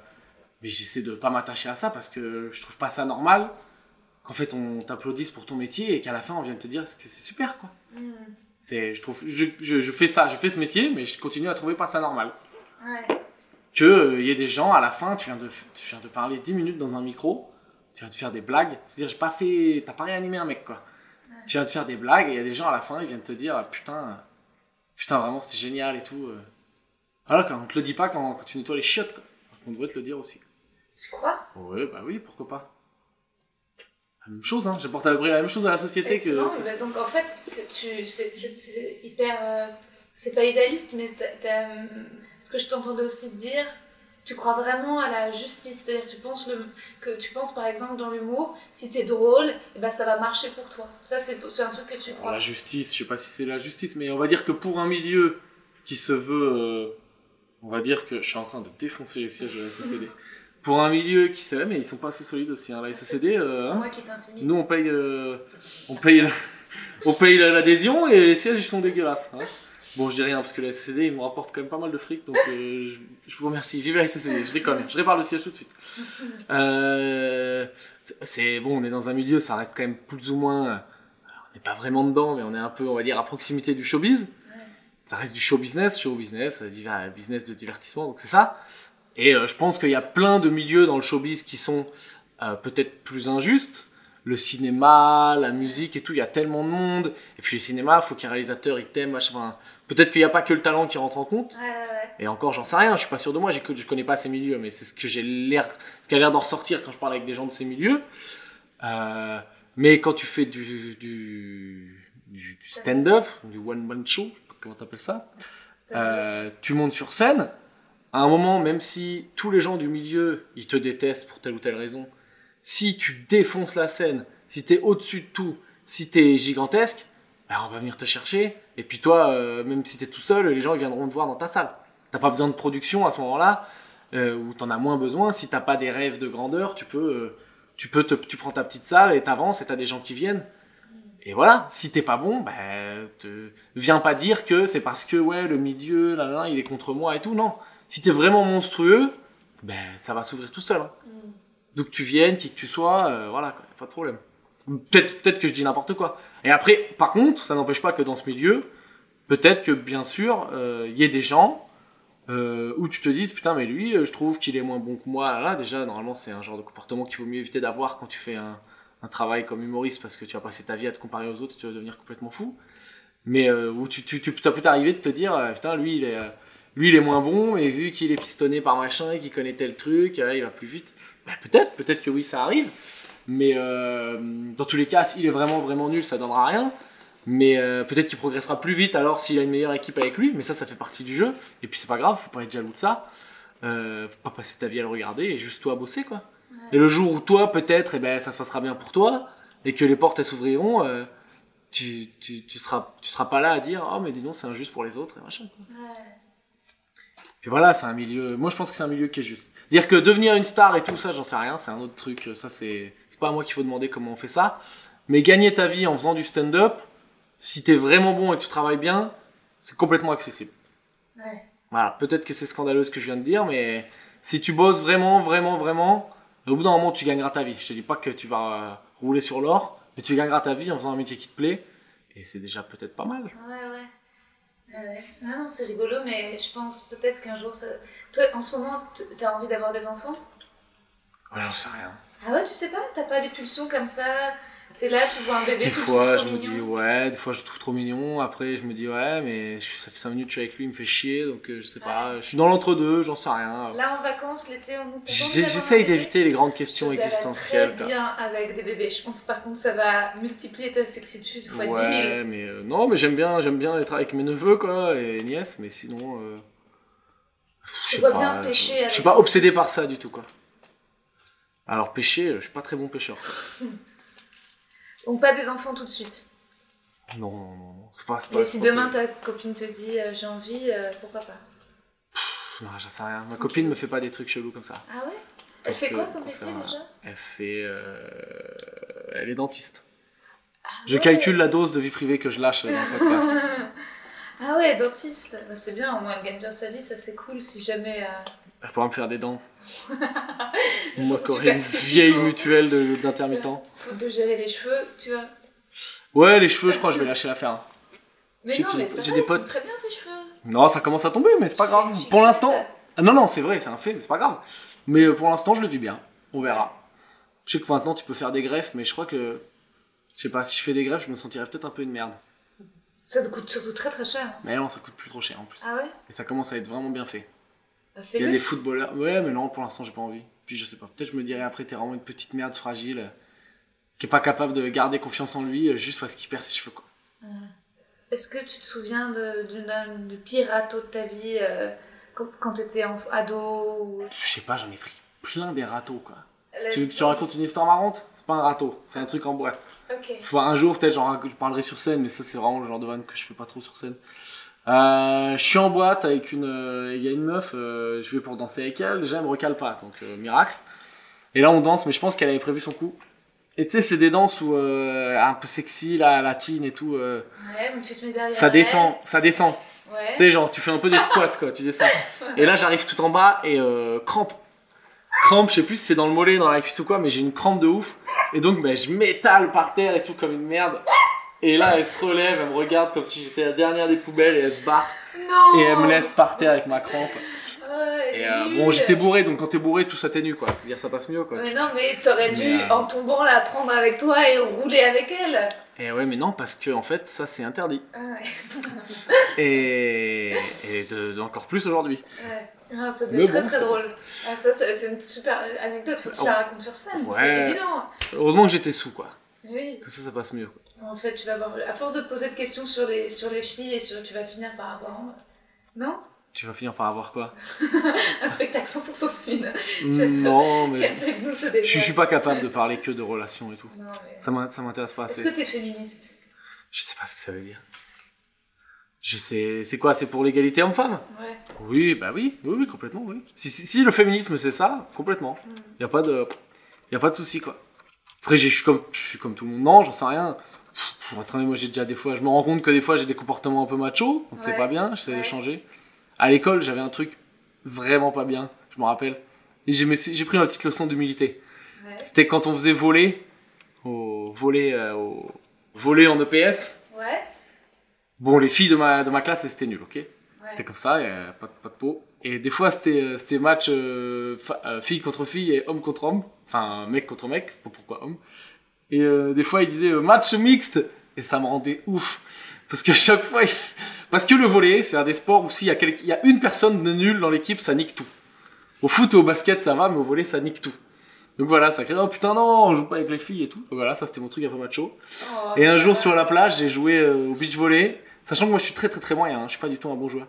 mais j'essaie de pas m'attacher à ça parce que je trouve pas ça normal qu'en fait on t'applaudisse pour ton métier et qu'à la fin on vienne te dire que c'est super quoi. Hmm. C'est je trouve je, je, je fais ça, je fais ce métier, mais je continue à trouver pas ça normal. Ouais. Que il y ait des gens à la fin, tu viens de tu viens de parler 10 minutes dans un micro, tu viens de faire des blagues, c'est-à-dire j'ai pas fait t'as pas réanimé un mec quoi. Tu viens de faire des blagues et il y a des gens à la fin, ils viennent te dire putain, euh, putain vraiment c'est génial et tout. euh. Voilà quand on te le dit pas quand, quand tu nettoies les chiottes quoi. On devrait te le dire aussi. Tu crois? Ouais bah oui pourquoi pas. La même chose hein, j'apporte à peu près la même chose à la société que. Bah, donc en fait, c'est hyper. euh, c'est pas idéaliste, mais hum, ce que je t'entendais aussi dire, tu crois vraiment à la justice. C'est-à-dire tu penses le, que tu penses par exemple dans l'humour, si t'es drôle, eh ben, ça va marcher pour toi. Ça, c'est un truc que tu Alors, crois. la justice, je sais pas si c'est la justice, mais on va dire que pour un milieu qui se veut, euh, on va dire que je suis en train de défoncer les sièges de la SACD. Pour un milieu qui se, mais ils sont pas assez solides aussi. Hein. La SACD, euh, C'est moi qui nous on paye, euh, on paye, la- on paye la- l'adhésion et les sièges ils sont dégueulasses. hein. Bon, je dis rien parce que la SACD ils me rapportent quand même pas mal de fric, donc euh, je, je vous remercie. Vive la SACD, je déconne, je répare le siège tout de suite. Euh, c'est bon, on est dans un milieu, ça reste quand même plus ou moins. alors, on n'est pas vraiment dedans, mais on est un peu, on va dire, à proximité du showbiz. Ça reste du show business, show business, business de divertissement, donc c'est ça. Et euh, je pense qu'il y a plein de milieux dans le showbiz qui sont euh, peut-être plus injustes. Le cinéma, la musique et tout, il y a tellement de monde. Et puis le cinéma, faut qu'il y ait un réalisateur, il t'aime, machin. Enfin, peut-être qu'il n'y a pas que le talent qui rentre en compte. Ouais, ouais, ouais. Et encore, j'en sais rien, je suis pas sûr de moi, j'ai- je connais pas ces milieux, mais c'est ce que j'ai l'air, ce qui a l'air d'en ressortir quand je parle avec des gens de ces milieux. Euh, mais quand tu fais du, du, du, du stand-up, du one-man show, comment t'appelles ça, euh, tu montes sur scène, à un moment, même si tous les gens du milieu, ils te détestent pour telle ou telle raison, si tu défonces la scène, si t'es au-dessus de tout, si t'es gigantesque, ben on va venir te chercher. Et puis toi, euh, même si t'es tout seul, les gens ils viendront te voir dans ta salle. T'as pas besoin de production à ce moment-là, euh, ou t'en as moins besoin. Si t'as pas des rêves de grandeur, tu peux, euh, tu peux tu prends ta petite salle et t'avances et t'as des gens qui viennent. Et voilà, si t'es pas bon, ben, te, viens pas dire que c'est parce que ouais le milieu, là, là, il est contre moi et tout. Non, si t'es vraiment monstrueux, ben ça va s'ouvrir tout seul. hein. Mm. D'où que tu viennes, qui que tu sois, euh, voilà, quoi, pas de problème. Peut-être peut que je dis n'importe quoi. Et après, par contre, ça n'empêche pas que dans ce milieu, peut-être que bien sûr, euh, il y ait des gens euh, où tu te dises putain, mais lui, euh, je trouve qu'il est moins bon que moi. Là, là, déjà, normalement, c'est un genre de comportement qu'il vaut mieux éviter d'avoir quand tu fais un, un travail comme humoriste parce que tu vas passer ta vie à te comparer aux autres, tu vas devenir complètement fou. Mais euh, où tu, tu, tu- ça peut t'arriver de te dire, euh, putain, lui il, est, euh, lui, il est moins bon, et vu qu'il est pistonné par machin et qu'il connaît tel truc, euh, il va plus vite. Bah, peut-être, peut-être que oui, ça arrive. Mais euh, dans tous les cas, s'il est vraiment, vraiment nul, ça donnera rien. Mais euh, peut-être qu'il progressera plus vite alors s'il a une meilleure équipe avec lui. Mais ça, ça fait partie du jeu. Et puis c'est pas grave, faut pas être jaloux de ça. Faut pas passer ta vie à le regarder et juste toi bosser quoi. Et le jour où toi, peut-être, eh ben, ça se passera bien pour toi et que les portes s'ouvriront, tu, tu, tu, seras, tu seras pas là à dire Oh, mais dis donc, c'est injuste pour les autres et machin. quoi. Puis voilà, c'est un milieu. Moi, je pense que c'est un milieu qui est juste. Dire que devenir une star et tout ça, j'en sais rien, c'est un autre truc. Ça, c'est c'est pas à moi qu'il faut demander comment on fait ça. Mais gagner ta vie en faisant du stand-up, si t'es vraiment bon et que tu travailles bien, c'est complètement accessible. Ouais. Voilà, peut-être que c'est scandaleux ce que je viens de dire, mais si tu bosses vraiment, vraiment, vraiment, au bout d'un moment, tu gagneras ta vie. Je te dis pas que tu vas euh, rouler sur l'or, mais tu gagneras ta vie en faisant un métier qui te plaît, et c'est déjà peut-être pas mal. Ouais, ouais. Ouais, ouais. Non, non, c'est rigolo, mais je pense peut-être qu'un jour ça. Toi, en ce moment, t- t'as envie d'avoir des enfants? Ouais, j'en sais rien. Ah ouais, tu sais pas? T'as pas des pulsions comme ça? T'es là, tu vois un bébé, Des tu le fois, je me dis, ouais, des fois, je le trouve trop mignon. Après, je me dis, ouais, mais je- ça fait 5 minutes que je suis avec lui, il me fait chier, donc euh, je sais pas. Je suis dans l'entre-deux, j'en sais rien. Là, en vacances, l'été, on nous J'essaye d'éviter les grandes questions Je existentielles. Très bien avec des bébés. Je pense par contre ça va multiplier ta sexitude fois 10 000. Ouais, mais euh, non, mais j'aime bien, j'aime bien être avec mes neveux, quoi, et nièces, mais sinon. euh, Je vois pas, bien pêcher Je avec suis pas obsédé par ça du tout, quoi. Alors, pêcher, je suis pas très bon pêcheur. quoi. Donc pas des enfants tout de suite. Non, non, non, c'est pas. pas- Mais si demain ta copine te dit euh, j'ai envie, euh, pourquoi pas? Non, j'en sais rien. Ma copine me fait pas des trucs chelous comme ça. Ah ouais? Elle Donc, fait quoi euh, comme métier déjà? Elle fait. euh, Elle est dentiste. ah Je ouais. calcule la dose de vie privée que je lâche dans le podcast. Ah ouais, dentiste. Bah, c'est bien, au moins elle gagne bien sa vie, ça c'est cool si jamais. euh, Elle pourra me faire des dents. Moi qui aurais une vieille mutuelle de- d'intermittent. Faut de gérer les cheveux, tu vois. Ouais, les cheveux, je crois que je vais lâcher l'affaire. hein. Mais non, mais ça j'ai des potes. très bien tes cheveux. Non, ça commence à tomber, mais c'est pas grave. Pour l'instant. Ah non, non, c'est vrai, c'est un fait, mais c'est pas grave. Mais euh, pour l'instant, je le vis bien. On verra. Je sais que maintenant, tu peux faire des greffes, mais je crois que. Je sais pas, si je fais des greffes, je me sentirais peut-être un peu une merde. Ça te coûte surtout très très cher. Mais non, ça coûte plus trop cher en plus. Ah ouais? Et ça commence à être vraiment bien fait. Bah, Il y a des footballeurs. Ouais, mais non, pour l'instant, j'ai pas envie. Puis je sais pas, peut-être je me dirais après, t'es vraiment une petite merde fragile, euh, qui est pas capable de garder confiance en lui euh, juste parce qu'il perd ses cheveux, quoi. Est-ce que tu te souviens de- du, pire râteau de ta vie euh, quand, quand tu étais ado ou... Je sais pas, j'en ai pris plein des râteaux, quoi. Tu, tu racontes une histoire marrante? C'est pas un râteau, c'est un truc en boîte. Ok. Faut un jour, peut-être, je parlerai sur scène, mais ça, c'est vraiment le genre de vanne que je fais pas trop sur scène. Euh, je suis en boîte avec une. euh, Il y a une meuf, euh, je vais pour danser avec elle, déjà, elle me recale pas, donc miracle. Et là, on danse, mais je pense qu'elle avait prévu son coup. Et tu sais, c'est des danses où un peu sexy, la latine et tout. euh, Ouais, donc tu te mets derrière ça elle. descend, ça descend. Ouais. Tu sais, genre, tu fais un peu des squats, quoi, tu descends. Et là, j'arrive tout en bas et euh, crampe. Crampe, je sais plus si c'est dans le mollet, dans la cuisse ou quoi, mais j'ai une crampe de ouf. Et donc, ben, je m'étale par terre et tout comme une merde. Et là, elle se relève, elle me regarde comme si j'étais la dernière des poubelles et elle se barre. Non Et elle me laisse par terre avec ma crampe. Ouais, Et euh, bon, j'étais bourré, donc quand t'es bourré, tout s'atténue, quoi. C'est-à-dire, ça passe mieux, quoi. Mais non, mais t'aurais dû, euh, en tombant, la prendre avec toi et rouler avec elle. Et ouais, mais non, parce que en fait, ça, c'est interdit. Ah ouais. Et, et de plus aujourd'hui. ouais. Ah, ça Mais être très bon, très drôle. Ah, ça, c'est une super anecdote, faut que tu Oh. la racontes sur scène, c'est évident. Heureusement que j'étais sous, quoi. Oui. Que ça, ça passe mieux, quoi. En fait, tu vas avoir, à force de te poser de questions sur les, sur les filles et sur, tu vas finir par avoir, non? Tu vas finir par avoir quoi? Un spectacle 100% féminin. Non, mais je, je suis pas capable de parler que de relations et tout. Non, mais... Ça m'in- ça m'intéresse pas Est-ce assez. que t'es féministe? Je sais pas ce que ça veut dire. Je sais. C'est quoi C'est pour l'égalité homme-femme? Ouais. Oui, bah oui, oui, oui, complètement, oui. Si, si, si le féminisme c'est ça, complètement. Mm. Y a pas de, y a pas de souci quoi. Après, je suis comme, je suis comme tout le monde. Non, j'en sais rien. Pff, honnête, moi j'ai déjà des fois, je me rends compte que des fois j'ai des comportements un peu macho, donc c'est Ouais. pas bien. J'essaie de Ouais. changer. À l'école, j'avais un truc vraiment pas bien, je me rappelle. Et j'ai pris une petite leçon d'humilité. C'était quand on faisait voler, au voler, euh, au voler en EPS. Ouais. Bon, les filles de ma, de ma classe, c'était nul, ok Ouais. C'était comme ça, y a pas, pas de peau. Et des fois, c'était euh, match euh, euh, fille contre fille et homme contre homme. Enfin, mec contre mec, pourquoi homme. Et euh, des fois, ils disaient euh, match mixte. Et ça me rendait ouf. Parce qu'à chaque fois, parce que le volet, c'est un des sports où s'il y a, il y a une personne de nulle dans l'équipe, ça nique tout. Au foot et au basket, ça va, mais au volet, ça nique tout. Donc voilà, ça crée, oh putain, non, on joue pas avec les filles et tout. Donc voilà, ça c'était mon truc un peu macho. Oh, Et un jour sur la plage, j'ai joué au beach volley, sachant que moi je suis très très très moyen, hein, je suis pas du tout un bon joueur.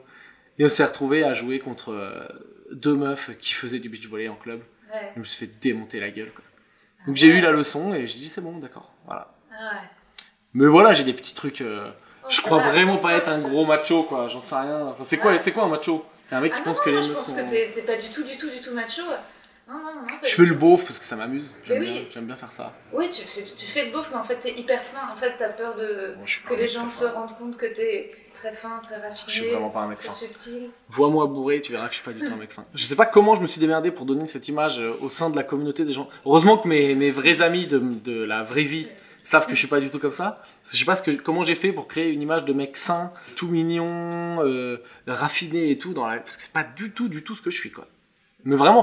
Et on s'est retrouvé à jouer contre euh, deux meufs qui faisaient du beach volley en club. Ouais. Je me suis fait démonter la gueule. Quoi. Donc j'ai eu la leçon et j'ai dit c'est bon, d'accord, voilà. Ah ouais. Mais voilà, j'ai des petits trucs. euh, Oh, je crois va, vraiment pas être un gros macho, quoi. J'en sais rien. Enfin, c'est quoi, c'est quoi un macho? C'est un mec Ah qui non, pense non, que les moi, je meufs pense sont. que t'es t'es pas du tout, du tout, du tout macho. Non, non, non, Je fais le beauf parce que ça m'amuse. J'aime bien, faire ça. Oui, tu fais, tu fais le beauf, mais en fait, t'es hyper fin. En fait, t'as peur de Bon, que les gens se rendent compte que t'es très fin, très Je suis raffiné, vraiment pas un mec très fin. subtil. Vois-moi bourré, tu verras que je suis pas du tout un mec fin. Je sais pas comment je me suis démerdé pour donner cette image euh, au sein de la communauté des gens. Heureusement que mes, mes vrais amis de, de la vraie vie savent que je suis pas du tout comme ça. Parce que je sais pas ce que, comment j'ai fait pour créer une image de mec sain, tout mignon, euh, raffiné et tout. Dans la... Parce que c'est pas du tout, du tout ce que je suis, quoi. Mais vraiment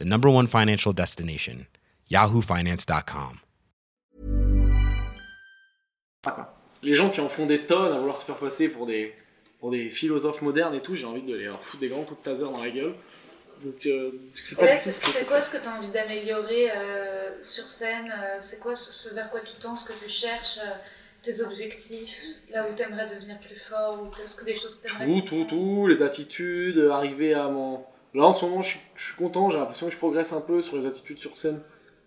the number one financial destination, yahoofinance.com. Les gens qui en font des tonnes à vouloir se faire passer pour des, pour des philosophes modernes et tout, j'ai envie de les leur foutre des grands coups de taser dans la gueule. Donc, euh, c'est ce quoi ce que tu as envie d'améliorer euh, sur scène euh, C'est quoi ce, ce vers quoi tu tends, ce que tu cherches, euh, tes objectifs, là où tu aimerais devenir plus fort, ou est-ce que des choses que tu aimerais Tout, tout, tout, les attitudes, euh, arriver à mon. Là en ce moment, je suis, je suis content, j'ai l'impression que je progresse un peu sur les attitudes sur scène.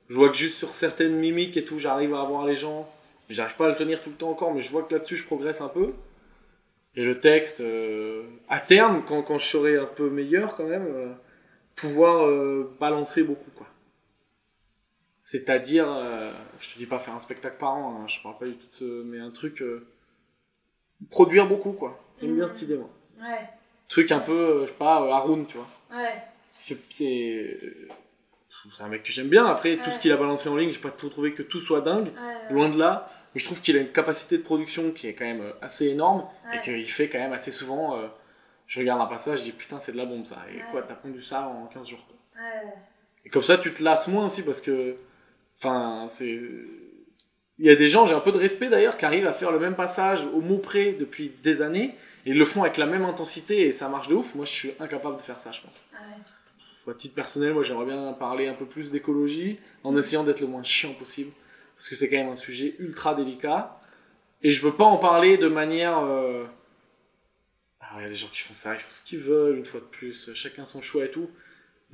Je vois que juste sur certaines mimiques et tout, j'arrive à avoir les gens. Mais J'arrive pas à le tenir tout le temps encore, mais je vois que là-dessus, je progresse un peu. Et le texte, euh, à terme, quand, quand je serai un peu meilleur quand même, euh, pouvoir euh, balancer beaucoup, quoi. C'est-à-dire, je te dis pas faire un spectacle par an, hein, je parle pas du tout de ce... Mais un truc... produire beaucoup, quoi. J'aime bien Mhm. cette idée, moi Ouais, truc un peu, je sais pas, Haroun, tu vois. Ouais, C'est un mec que j'aime bien. Après, tout ce qu'il a balancé en ligne, j'ai pas trouvé que tout soit dingue. ouais. Loin de là. Mais je trouve qu'il a une capacité de production qui est quand même euh, assez énorme et qu'il fait quand même assez souvent. euh, je regarde un passage, je dis putain, c'est de la bombe ça. Et quoi, t'as pondu ça en 15 jours. Et comme ça, tu te lasses moins aussi parce que. Enfin, c'est. Il y a des gens, j'ai un peu de respect d'ailleurs, qui arrivent à faire le même passage au mot près depuis des années ils le font avec la même intensité et ça marche de ouf. Moi, je suis incapable de faire ça, je pense. ouais. À titre personnel, moi, j'aimerais bien parler un peu plus d'écologie en essayant d'être le moins chiant possible parce que c'est quand même un sujet ultra délicat et je veux pas en parler de manière. euh, Ah, il y a des gens qui font ça, ils font ce qu'ils veulent, une fois de plus, chacun son choix et tout.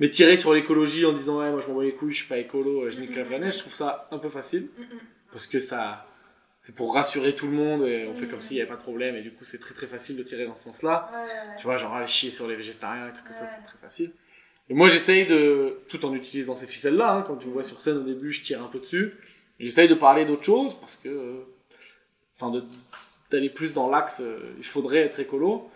Mais tirer sur l'écologie en disant ouais moi je m'en bats les couilles, je suis pas écolo, je nique la planète, je trouve ça un peu facile parce que ça c'est pour rassurer tout le monde et on fait comme s'il n'y avait pas de problème et du coup c'est très très facile de tirer dans ce sens-là. Ouais, ouais. Tu vois genre aller chier sur les végétariens et trucs comme ça c'est très facile. Et moi j'essaye de tout en utilisant ces ficelles là hein, quand tu me vois sur scène au début je tire un peu dessus. J'essaye de parler d'autres choses parce que euh, enfin d'aller plus dans l'axe euh, il faudrait être écolo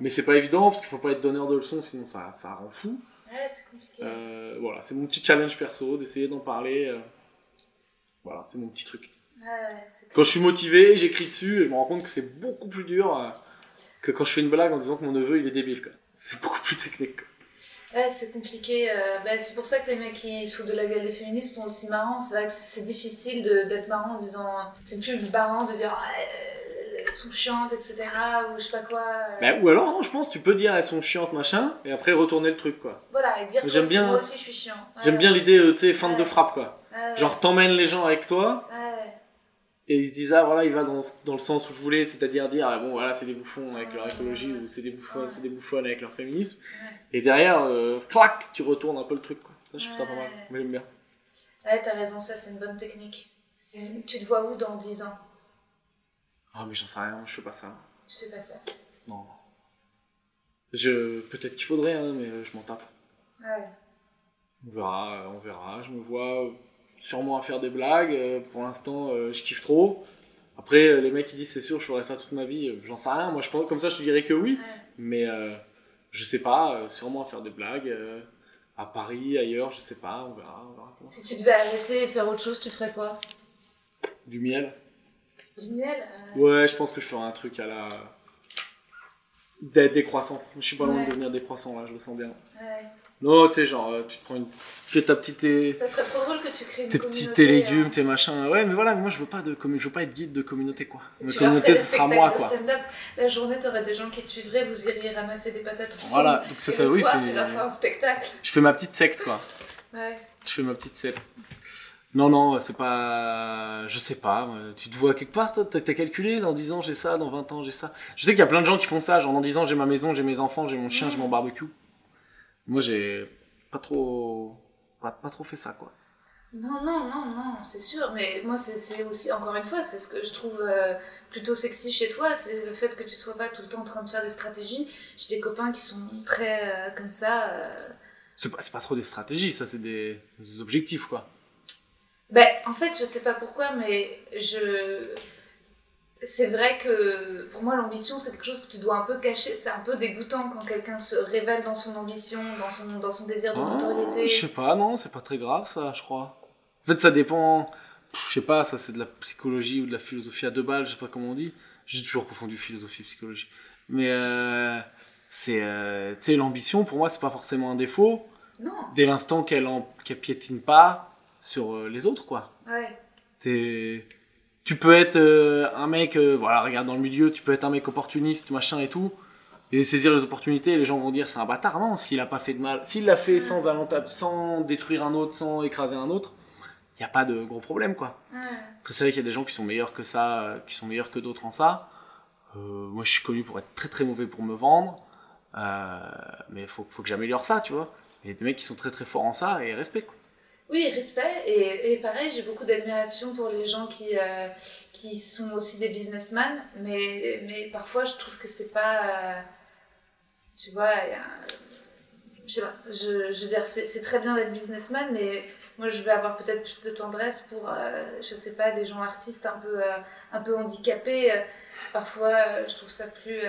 mais c'est pas évident parce qu'il faut pas être donneur de leçons sinon ça ça rend fou. ouais, c'est compliqué. Euh, voilà, c'est mon petit challenge perso d'essayer d'en parler. Voilà, c'est mon petit truc. Quand je suis motivé, j'écris dessus et je me rends compte que c'est beaucoup plus dur euh, que quand je fais une blague en disant que mon neveu il est débile. C'est beaucoup plus technique. quoi. Ouais, c'est compliqué. euh, bah, c'est pour ça que les mecs qui se foutent de la gueule des féministes sont aussi marrants. C'est vrai que c'est difficile d'être marrant en disant. C'est plus marrant de dire. Ah, elles sont chiantes, etc. Ou je sais pas quoi. euh. Bah, ou alors, non, je pense, tu peux dire elles sont chiantes, machin, et après retourner le truc, quoi. Voilà, et dire bien- moi aussi je suis chiant. Ouais, J'aime bien l'idée, euh, tu sais, feinte de frappe, quoi. Genre, t'emmènes les gens avec toi, et ils se disent, ah voilà, il va dans, dans le sens où je voulais, c'est-à-dire dire, ah, bon, voilà, c'est des bouffons avec leur écologie, ou c'est des bouffons, Ouais. c'est des bouffonnes avec leur féminisme. Ouais. Et derrière, euh, clac, tu retournes un peu le truc, quoi. Ça, je trouve ça pas mal. Mais j'aime bien. Ouais, t'as raison, ça c'est une bonne technique. Tu te vois où dans 10 ans? Ah, mais j'en sais rien, je fais pas ça. Tu fais pas ça. Non. Je... Peut-être qu'il faudrait, hein, mais euh, je m'en tape. Ouais. On verra, euh, on verra. Je me vois sûrement à faire des blagues. euh, Pour l'instant, euh, je kiffe trop. Après, euh, les mecs qui disent c'est sûr, je ferai ça toute ma vie, j'en sais rien. Moi, je pense, comme ça, je te dirais que oui. Ouais. Mais euh, je sais pas, sûrement à faire des blagues euh, à Paris, ailleurs, je sais pas, on verra. on verra comment. Si tu devais arrêter et faire autre chose, tu ferais quoi? Du miel Du miel euh, Ouais, je pense que je ferai un truc à la. D'être décroissant. Je suis pas loin Ouais. de devenir décroissant là, je le sens bien. ouais. Non, tu sais, genre, euh, tu te prends une. Tu fais ta petite. Ça serait trop drôle que tu crées une tes petits tes légumes, euh, tes machins. Ouais, mais voilà, moi je veux pas de je veux pas être guide de communauté quoi. Ma communauté ce sera moi quoi. La journée, t'aurais des gens qui te suivraient, vous iriez ramasser des patates ensemble. Voilà, donc c'est ça, le oui, soir, c'est. tu leur fais un spectacle. Je fais ma petite secte quoi. Ouais. Je fais ma petite secte. Non, non, c'est pas. Je sais pas. moi. Tu te vois quelque part, toi? T'as calculé Dans 10 ans, j'ai ça, dans 20 ans, j'ai ça? Je sais qu'il y a plein de gens qui font ça. Genre, dans 10 ans, j'ai ma maison, j'ai mes enfants, j'ai mon chien, j'ai mon barbecue. Moi, j'ai pas trop. Pas, pas trop fait ça, quoi. Non, non, non, non, c'est sûr, mais moi, c'est- aussi, encore une fois, c'est ce que je trouve euh, plutôt sexy chez toi, c'est le fait que tu sois pas tout le temps en train de faire des stratégies. J'ai des copains qui sont très euh, comme ça. euh. C'est pas, c'est pas trop des stratégies, ça, c'est des, des objectifs, quoi. Ben, en fait, je sais pas pourquoi, mais je. C'est vrai que pour moi, l'ambition, c'est quelque chose que tu dois un peu cacher. C'est un peu dégoûtant quand quelqu'un se révèle dans son ambition, dans son, dans son désir de Ah, notoriété. je sais pas, non, c'est pas très grave, ça, je crois. En fait, ça dépend. Je sais pas, ça, c'est de la psychologie ou de la philosophie à deux balles, je sais pas comment on dit. J'ai toujours confondu philosophie et psychologie. Mais euh, c'est. euh, tu sais, l'ambition, pour moi, c'est pas forcément un défaut, Non, dès l'instant qu'elle en- qu'elle piétine pas sur euh, les autres, quoi. ouais. T'es- Tu peux être euh, un mec, euh, voilà, regarde dans le milieu, tu peux être un mec opportuniste, machin et tout, et saisir les opportunités, et les gens vont dire c'est un bâtard. Non, s'il a pas fait de mal, s'il l'a fait sans, sans détruire un autre, sans écraser un autre, il n'y a pas de gros problème, quoi. Après, c'est vrai qu'il y a des gens qui sont meilleurs que ça, euh, qui sont meilleurs que d'autres en ça. Euh, moi, je suis connu pour être très très mauvais pour me vendre, mais il faut, faut que j'améliore ça, tu vois. Il y a des mecs qui sont très très forts en ça, et respect, quoi. Oui, respect. Et, et pareil, j'ai beaucoup d'admiration pour les gens qui, euh, qui sont aussi des businessmen. Mais, mais parfois, je trouve que c'est pas. euh, tu vois, y a je sais pas. Je, je veux dire, c'est très bien d'être businessman, mais moi, je vais avoir peut-être plus de tendresse pour, euh, je sais pas, des gens artistes un peu, euh, un peu handicapés. Parfois, je trouve ça plus.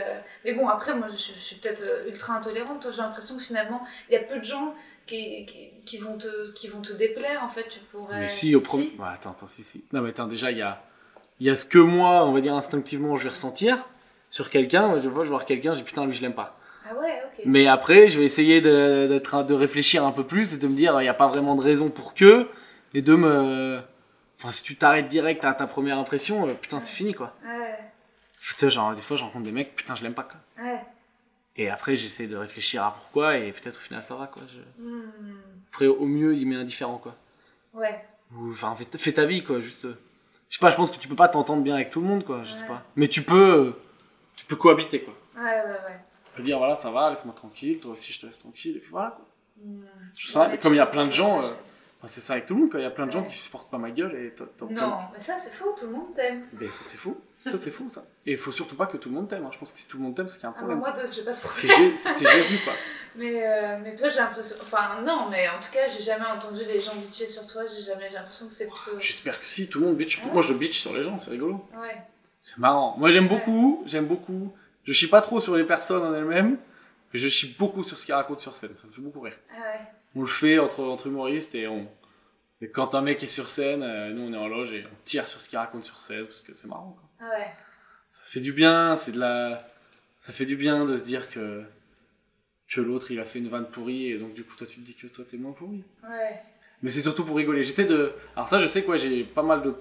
Mais bon, après, moi, je, suis peut-être ultra intolérante. J'ai l'impression que finalement, il y a peu de gens qui, qui vont te, qui vont te déplaire. En fait, tu pourrais. Mais si, au premier. Attends, attends, si, si. Non, mais attends, déjà, il y a, il y a ce que moi, on va dire instinctivement, je vais ressentir sur quelqu'un. Moi, Je vois, je voir quelqu'un, je dis putain, lui, je l'aime pas. Ah ouais, ok. Mais après, je vais essayer de, d'être, de réfléchir un peu plus et de me dire, il n'y a pas vraiment de raison pour que. Et de me. Enfin, si tu t'arrêtes direct à ta première impression, euh, putain, c'est fini, quoi. Ouais, Putain, genre, des fois, je rencontre des mecs, putain, je l'aime pas, quoi. ouais. Et après, j'essaie de réfléchir à pourquoi, et peut-être au final, ça va, quoi. Je- Hmm, Après, au mieux, il m'est indifférent, quoi. Ouais. Ou, enfin, fais, fais ta vie, quoi, juste. euh, Je sais pas, je pense que tu peux pas t'entendre bien avec tout le monde, quoi, je sais Ouais. pas. Mais tu peux. euh, Tu peux cohabiter, quoi. Ouais, ouais, ouais. Tu peux dire, voilà, ça va, laisse-moi tranquille, toi aussi, je te laisse tranquille, et puis voilà, quoi. Hmm. Je sais, Ouais, comme il y a plein de gens, euh, c'est ça avec tout le monde, quoi. Il y a plein de gens qui supportent pas ma gueule, et Non, mais ça, c'est faux. Tout le monde t'aime. Mais ça, c'est fou. Ça, c'est fou, ça. Et il faut surtout pas que tout le monde t'aime. hein. Je pense que si tout le monde t'aime, c'est qu'il y a un Ah, problème. moi, de- j'ai pas ce T'es problème. C'était Jésus, quoi. Mais, euh, mais toi, j'ai l'impression. Enfin, non, mais en tout cas, j'ai jamais entendu les gens bitcher sur toi. J'ai jamais. L'impression que c'est plutôt. J'espère que si, tout le monde bitch. Ouais. Moi, je bitch sur les gens, c'est rigolo. Ouais. C'est marrant. Moi, j'aime beaucoup, j'aime beaucoup. Je chie pas trop sur les personnes en elles-mêmes, mais je chie beaucoup sur ce qu'ils racontent sur scène. Ça me fait beaucoup rire. Ah ouais. On le fait entre, entre humoristes et on. Et quand un mec est sur scène, euh, nous on est en loge et on tire sur ce qu'il raconte sur scène parce que c'est marrant. Quoi. Ah ouais. Ça fait du bien, c'est de la. Ça fait du bien de se dire que que l'autre il a fait une vanne pourrie et donc du coup toi tu te dis que toi t'es moins pourri. Ouais. Mais c'est surtout pour rigoler. J'essaie de. Alors ça, je sais quoi, j'ai pas mal de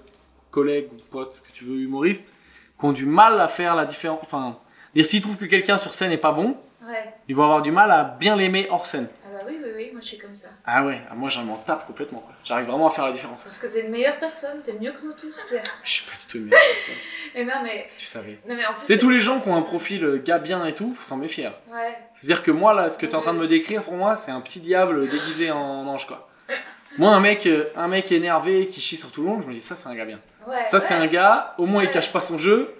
collègues ou potes, ce que tu veux, humoristes, qui ont du mal à faire la différence. Enfin, dire s'ils trouvent que quelqu'un sur scène est pas bon, Ouais. ils vont avoir du mal à bien l'aimer hors scène. Ah bah oui, oui, oui. Moi, je suis comme ça. Ah ouais, ah, moi j'en m'en tape complètement. quoi. J'arrive vraiment à faire la différence. Parce que t'es une meilleure personne. T'es mieux que nous tous, Pierre. Je suis pas du tout une meilleure personne, Et non, mais. si tu savais. Non, mais en plus. C'est tous les gens qui ont un profil euh, gars bien et tout, faut s'en méfier. hein. Ouais. C'est-à-dire que moi, là, ce que tu es en train de me décrire, pour moi, c'est un petit diable déguisé en ange, quoi. Moi, un mec, euh, un mec énervé qui chie sur tout le monde, je me dis, ça, c'est un gars bien. Ouais. Ça, c'est un gars, au moins, il cache pas son jeu.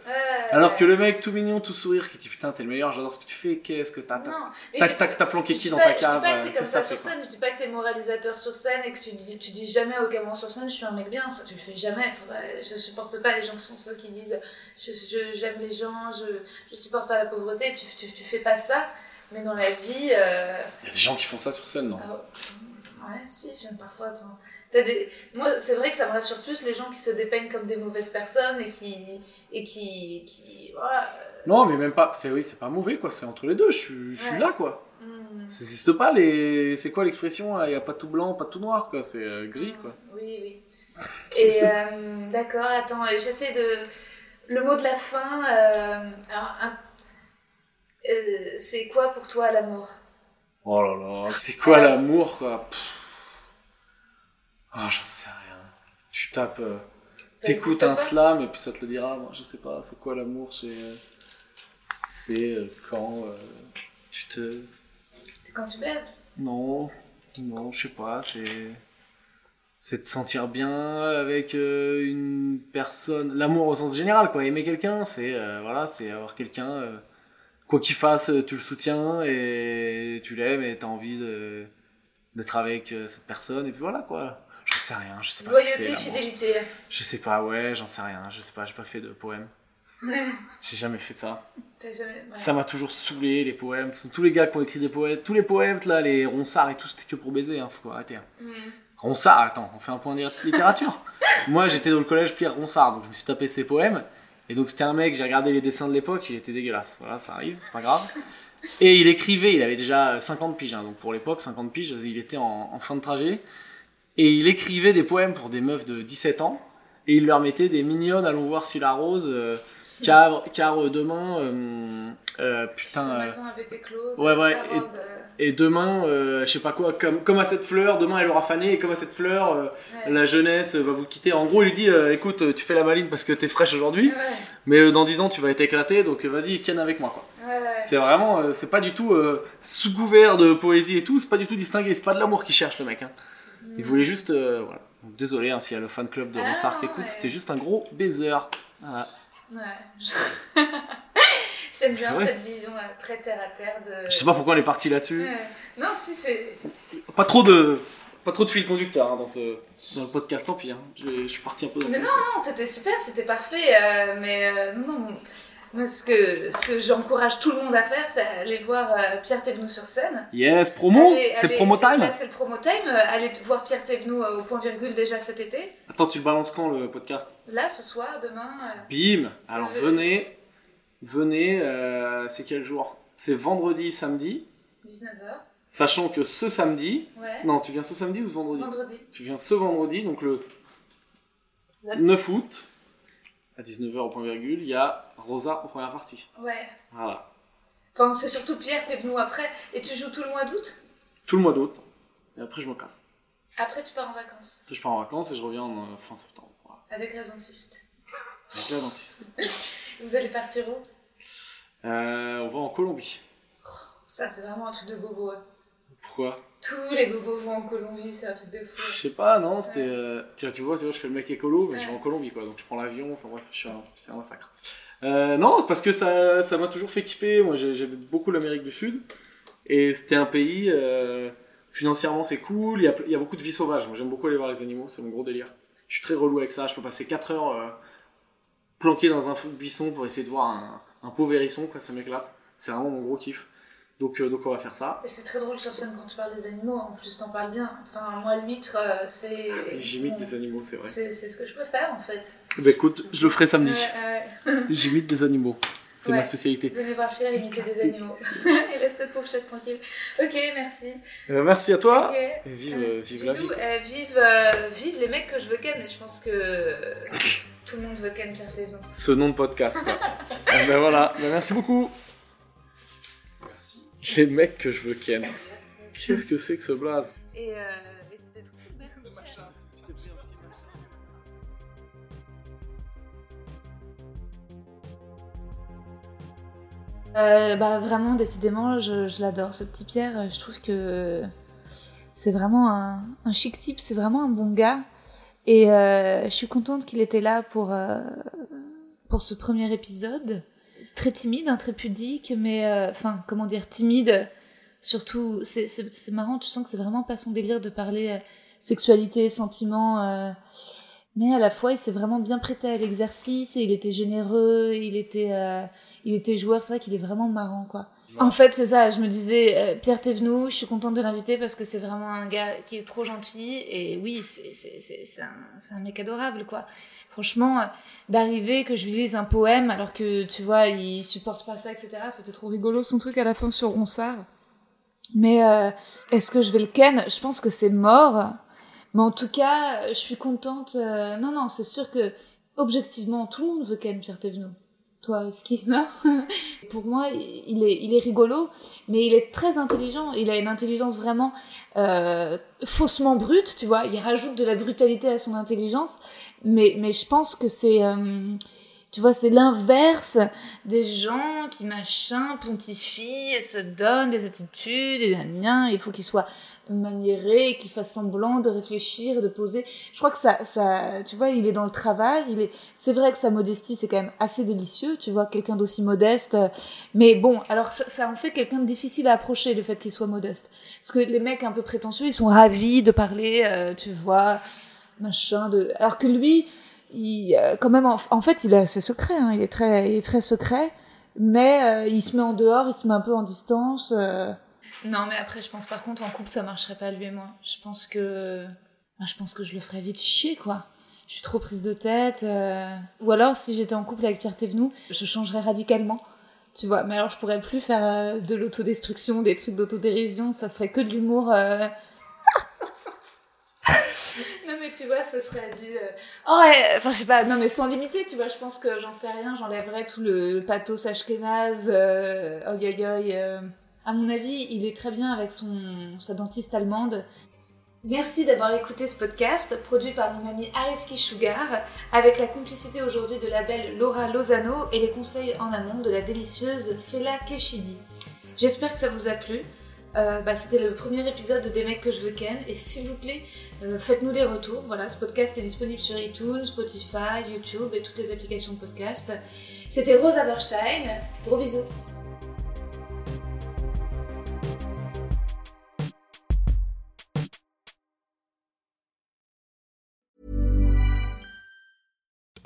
Alors que le mec tout mignon, tout sourire, qui dit putain, t'es le meilleur, j'adore ce que tu fais, qu'est-ce que t'as T'as planqué qui dans pas- ta Je dis cave pas que euh, t'es comme qu'est-ce ça sur scène, je dis pas que t'es moralisateur sur scène et que tu dis, tu dis jamais au gamin sur scène je suis un mec bien, ça tu le fais jamais. Faudrait- je supporte pas les gens qui sont ceux qui disent j'aime les gens, je, je supporte pas la pauvreté, tu, tu, tu fais pas ça. Mais dans la vie, euh, Il y a des gens qui font ça sur scène, non? Ah, ouais, si, j'aime parfois. T'as des... Moi, c'est vrai que ça me rassure plus les gens qui se dépeignent comme des mauvaises personnes et qui. et qui. qui voilà. Non, mais même pas. C'est oui, c'est pas mauvais quoi. C'est entre les deux. Je suis, là quoi. Hmm. Ça n'existe pas les. C'est quoi l'expression Il y a pas tout blanc, pas tout noir quoi. C'est euh, gris quoi. Oui, oui. Et euh, d'accord, attends, j'essaie de. Le mot de la fin, euh, alors, un- euh, c'est quoi pour toi l'amour? Oh là là, c'est quoi l'amour quoi? Ah, j'en sais rien. Tu tapes. euh, T'écoutes un slam et puis ça te le dira. Moi, je sais pas. C'est quoi l'amour? C'est. euh, C'est euh, quand euh, tu te. C'est quand tu baises? Non, non, je sais pas, c'est. C'est se sentir bien avec une personne. L'amour au sens général, quoi. Aimer quelqu'un, c'est euh, voilà, c'est avoir quelqu'un. Quoi qu'il fasse, euh, tu le soutiens et tu l'aimes et t'as envie de d'être avec euh, cette personne et puis voilà quoi. Je sais rien, je sais pas ce que. Loyauté, fidélité. Je sais pas, ouais, j'en sais rien, je sais pas, j'ai pas fait de poème. J'ai jamais fait ça. T'as jamais. ouais. Ça m'a toujours saoulé, les poèmes. Ce sont tous les gars qui ont écrit des poèmes. Tous les poèmes, là, les ronsards et tout, c'était que pour baiser, hein, faut arrêter. hein. Hmm. Ronsard, attends, on fait un point de littérature. Moi, j'étais dans le collège Pierre Ronsard, donc je me suis tapé ses poèmes. Et donc, c'était un mec, j'ai regardé les dessins de l'époque, il était dégueulasse. Voilà, ça arrive, c'est pas grave. Et il écrivait, il avait déjà 50 piges, hein, donc pour l'époque, 50 piges, il était en, en fin de trajet. Et il écrivait des poèmes pour des meufs de 17 ans. Et il leur mettait des mignonnes, allons voir si la rose. euh, car, car demain. euh, euh, putain. Ce euh, matin avait été close. ouais, ouais, et- demain, euh, je sais pas quoi, comme, comme à cette fleur, demain elle aura fané, et comme à cette fleur, ouais. la jeunesse va vous quitter. En gros, il lui dit écoute, tu fais la maline parce que t'es fraîche aujourd'hui, Ouais, mais dans 10 ans tu vas être éclaté, donc vas-y, ken avec moi. quoi. ouais, ouais. C'est vraiment, c'est pas du tout sous couvert de poésie et tout, c'est pas du tout distingué, c'est pas de l'amour qu'il cherche le mec. Hein. Il Hmm. voulait juste. voilà. Donc, désolé hein, s'il y a le fan club de Ah, Ronsard qui écoute, c'était juste un gros baiser. Voilà. Ouais. J'aime bien cette vision euh, très terre à terre de. Je sais pas pourquoi on est parti là-dessus. Ouais. Non, si c'est. Pas trop de. Pas trop de fil conducteur hein, dans, ce, dans le podcast, tant pis. Hein. Je, je suis parti un peu dans Mais non, non, t'étais super, c'était parfait. euh, mais euh, non, ce que, ce que j'encourage tout le monde à faire, c'est aller voir euh, Pierre Thévenoud sur scène. Yes, promo C'est promo time Là, c'est le promo time. Euh, Allez voir Pierre Thévenoud euh, au point virgule déjà cet été. Attends, tu le balances quand le podcast? Là, ce soir, demain. euh, Bim Alors Je- venez, venez, euh, c'est quel jour? C'est vendredi, samedi, 19h. sachant que ce samedi, Ouais. non, tu viens ce samedi ou ce vendredi? Vendredi. Tu viens ce vendredi, donc le Neuf. 9 août, à 19h au point virgule, il y a Rosa en première partie. Ouais. Voilà. Enfin, c'est surtout Pierre Thévenoud après. Et tu joues tout le mois d'août? Tout le mois d'août, et après je me casse. Après, tu pars en vacances. Après je pars en vacances et je reviens en euh, fin septembre. Voilà. Avec la dentiste. Avec la dentiste. Vous allez partir où? Euh, on va en Colombie. Ça, c'est vraiment un truc de bobo. hein. Pourquoi Tous les bobos vont en Colombie, c'est un truc de Je fou. sais pas, non, c'était. euh, Tiens, tu vois, tu vois, je fais le mec écolo, mais je vais en Colombie, quoi. Donc je prends l'avion, enfin bref, je un- c'est un massacre. Euh, non, parce que ça ça m'a toujours fait kiffer. Moi, j'ai- j'aime beaucoup l'Amérique du Sud. Et c'était un pays. euh, financièrement, c'est cool. Il y, a, il y a beaucoup de vie sauvage. Moi, j'aime beaucoup aller voir les animaux, c'est mon gros délire. Je suis très relou avec ça. Je peux passer 4 heures planqué dans un buisson pour essayer de voir un, un pauvre hérisson, quoi. Ça m'éclate. C'est vraiment mon gros kiff. Donc, euh, donc on va faire ça. C'est très drôle sur scène quand tu parles des animaux, en plus t'en parles bien. Enfin, moi, l'huître, euh, c'est. J'imite bon, des animaux, c'est vrai. C'est ce que je peux faire en fait. Bah écoute, je le ferai samedi. Ouais. J'imite des animaux. C'est Ouais. ma spécialité. Venez voir Pierre imiter des animaux. Et laisse cette pauvre chatte tranquille. Ok, merci. Euh, merci à toi. Et vive, euh, vive la vie. Euh, vive, euh, vive les mecs que je veux ken. Et je pense que tout le monde veut ken Pierre. Ce nom de podcast. quoi. Eh ben voilà. Ben, merci beaucoup. Les mecs que je veux ken. Qu'est-ce que c'est que ce blaze Et, euh, et c'était trop cool. Merci. Pierre. Euh, bah vraiment, décidément, je, je l'adore, ce petit Pierre. Je trouve que c'est vraiment un, un chic type, c'est vraiment un bon gars. Et euh, je suis contente qu'il était là pour, euh, pour ce premier épisode. Très timide, hein, très pudique, mais euh, enfin, comment dire, timide. Surtout, c'est marrant, tu sens que c'est vraiment pas son délire de parler euh, sexualité, sentiments. Euh, mais à la fois, il s'est vraiment bien prêté à l'exercice et il était généreux, il était, il était joueur. C'est vrai qu'il est vraiment marrant, quoi. En fait, c'est ça. Je me disais, euh, Pierre Thévenoud, je suis contente de l'inviter parce que c'est vraiment un gars qui est trop gentil. Et oui, c'est un, un mec adorable, quoi. Franchement, euh, d'arriver que je lui lise un poème alors que, tu vois, il supporte pas ça, etc. C'était trop rigolo son truc à la fin sur Ronsard. Mais euh, est-ce que je vais le ken? Je pense que c'est mort. Mais en tout cas, je suis contente. non, non, c'est sûr que objectivement, tout le monde veut ken Pierre Thévenoud toi non Pour moi, il est, il est rigolo, mais il est très intelligent. Il a une intelligence vraiment euh, faussement brute, tu vois. Il rajoute de la brutalité à son intelligence, mais, mais je pense que c'est... Euh, tu vois, c'est l'inverse des gens qui machin, pontifient et se donnent des attitudes et rien. Il faut qu'ils soient maniérés, qu'ils fassent semblant de réfléchir, de poser. Je crois que ça, ça, tu vois, il est dans le travail. Il est, c'est vrai que sa modestie, c'est quand même assez délicieux. Tu vois, quelqu'un d'aussi modeste. Mais bon, alors ça, ça en fait quelqu'un de difficile à approcher, le fait qu'il soit modeste. Parce que les mecs un peu prétentieux, ils sont ravis de parler, euh, tu vois, machin, de, alors que lui, il, euh, quand même, en, fait, il a ses secrets. Hein. Il est très, il est très secret, mais euh, il se met en dehors, il se met un peu en distance. Euh. Non, mais après, je pense par contre en couple, ça marcherait pas lui et moi. Je pense que, je pense que je le ferais vite chier, quoi. Je suis trop prise de tête. Ou alors, si j'étais en couple avec Pierre Thévenoud, je changerais radicalement. Tu vois, mais alors je pourrais plus faire de l'autodestruction, des trucs d'autodérision, ça serait que de l'humour non mais tu vois, ce serait du... Euh, oh ouais, enfin je sais pas, non mais sans limiter, tu vois, je pense que j'en sais rien, j'enlèverais tout le, pathos ashkénaze, euh, oi euh. À mon avis, il est très bien avec son, sa dentiste allemande. Merci d'avoir écouté ce podcast produit par mon ami Ariski Sugar avec la complicité aujourd'hui de la belle Laura Lozano et les conseils en amont de la délicieuse Fela Keshidi. J'espère que ça vous a plu. Euh, bah, c'était le premier épisode des mecs que je veux ken. Et s'il vous plaît euh, faites-nous des retours. Voilà ce podcast est disponible sur iTunes, Spotify, YouTube et toutes les applications de podcast. C'était Rosa Berstein gros bisous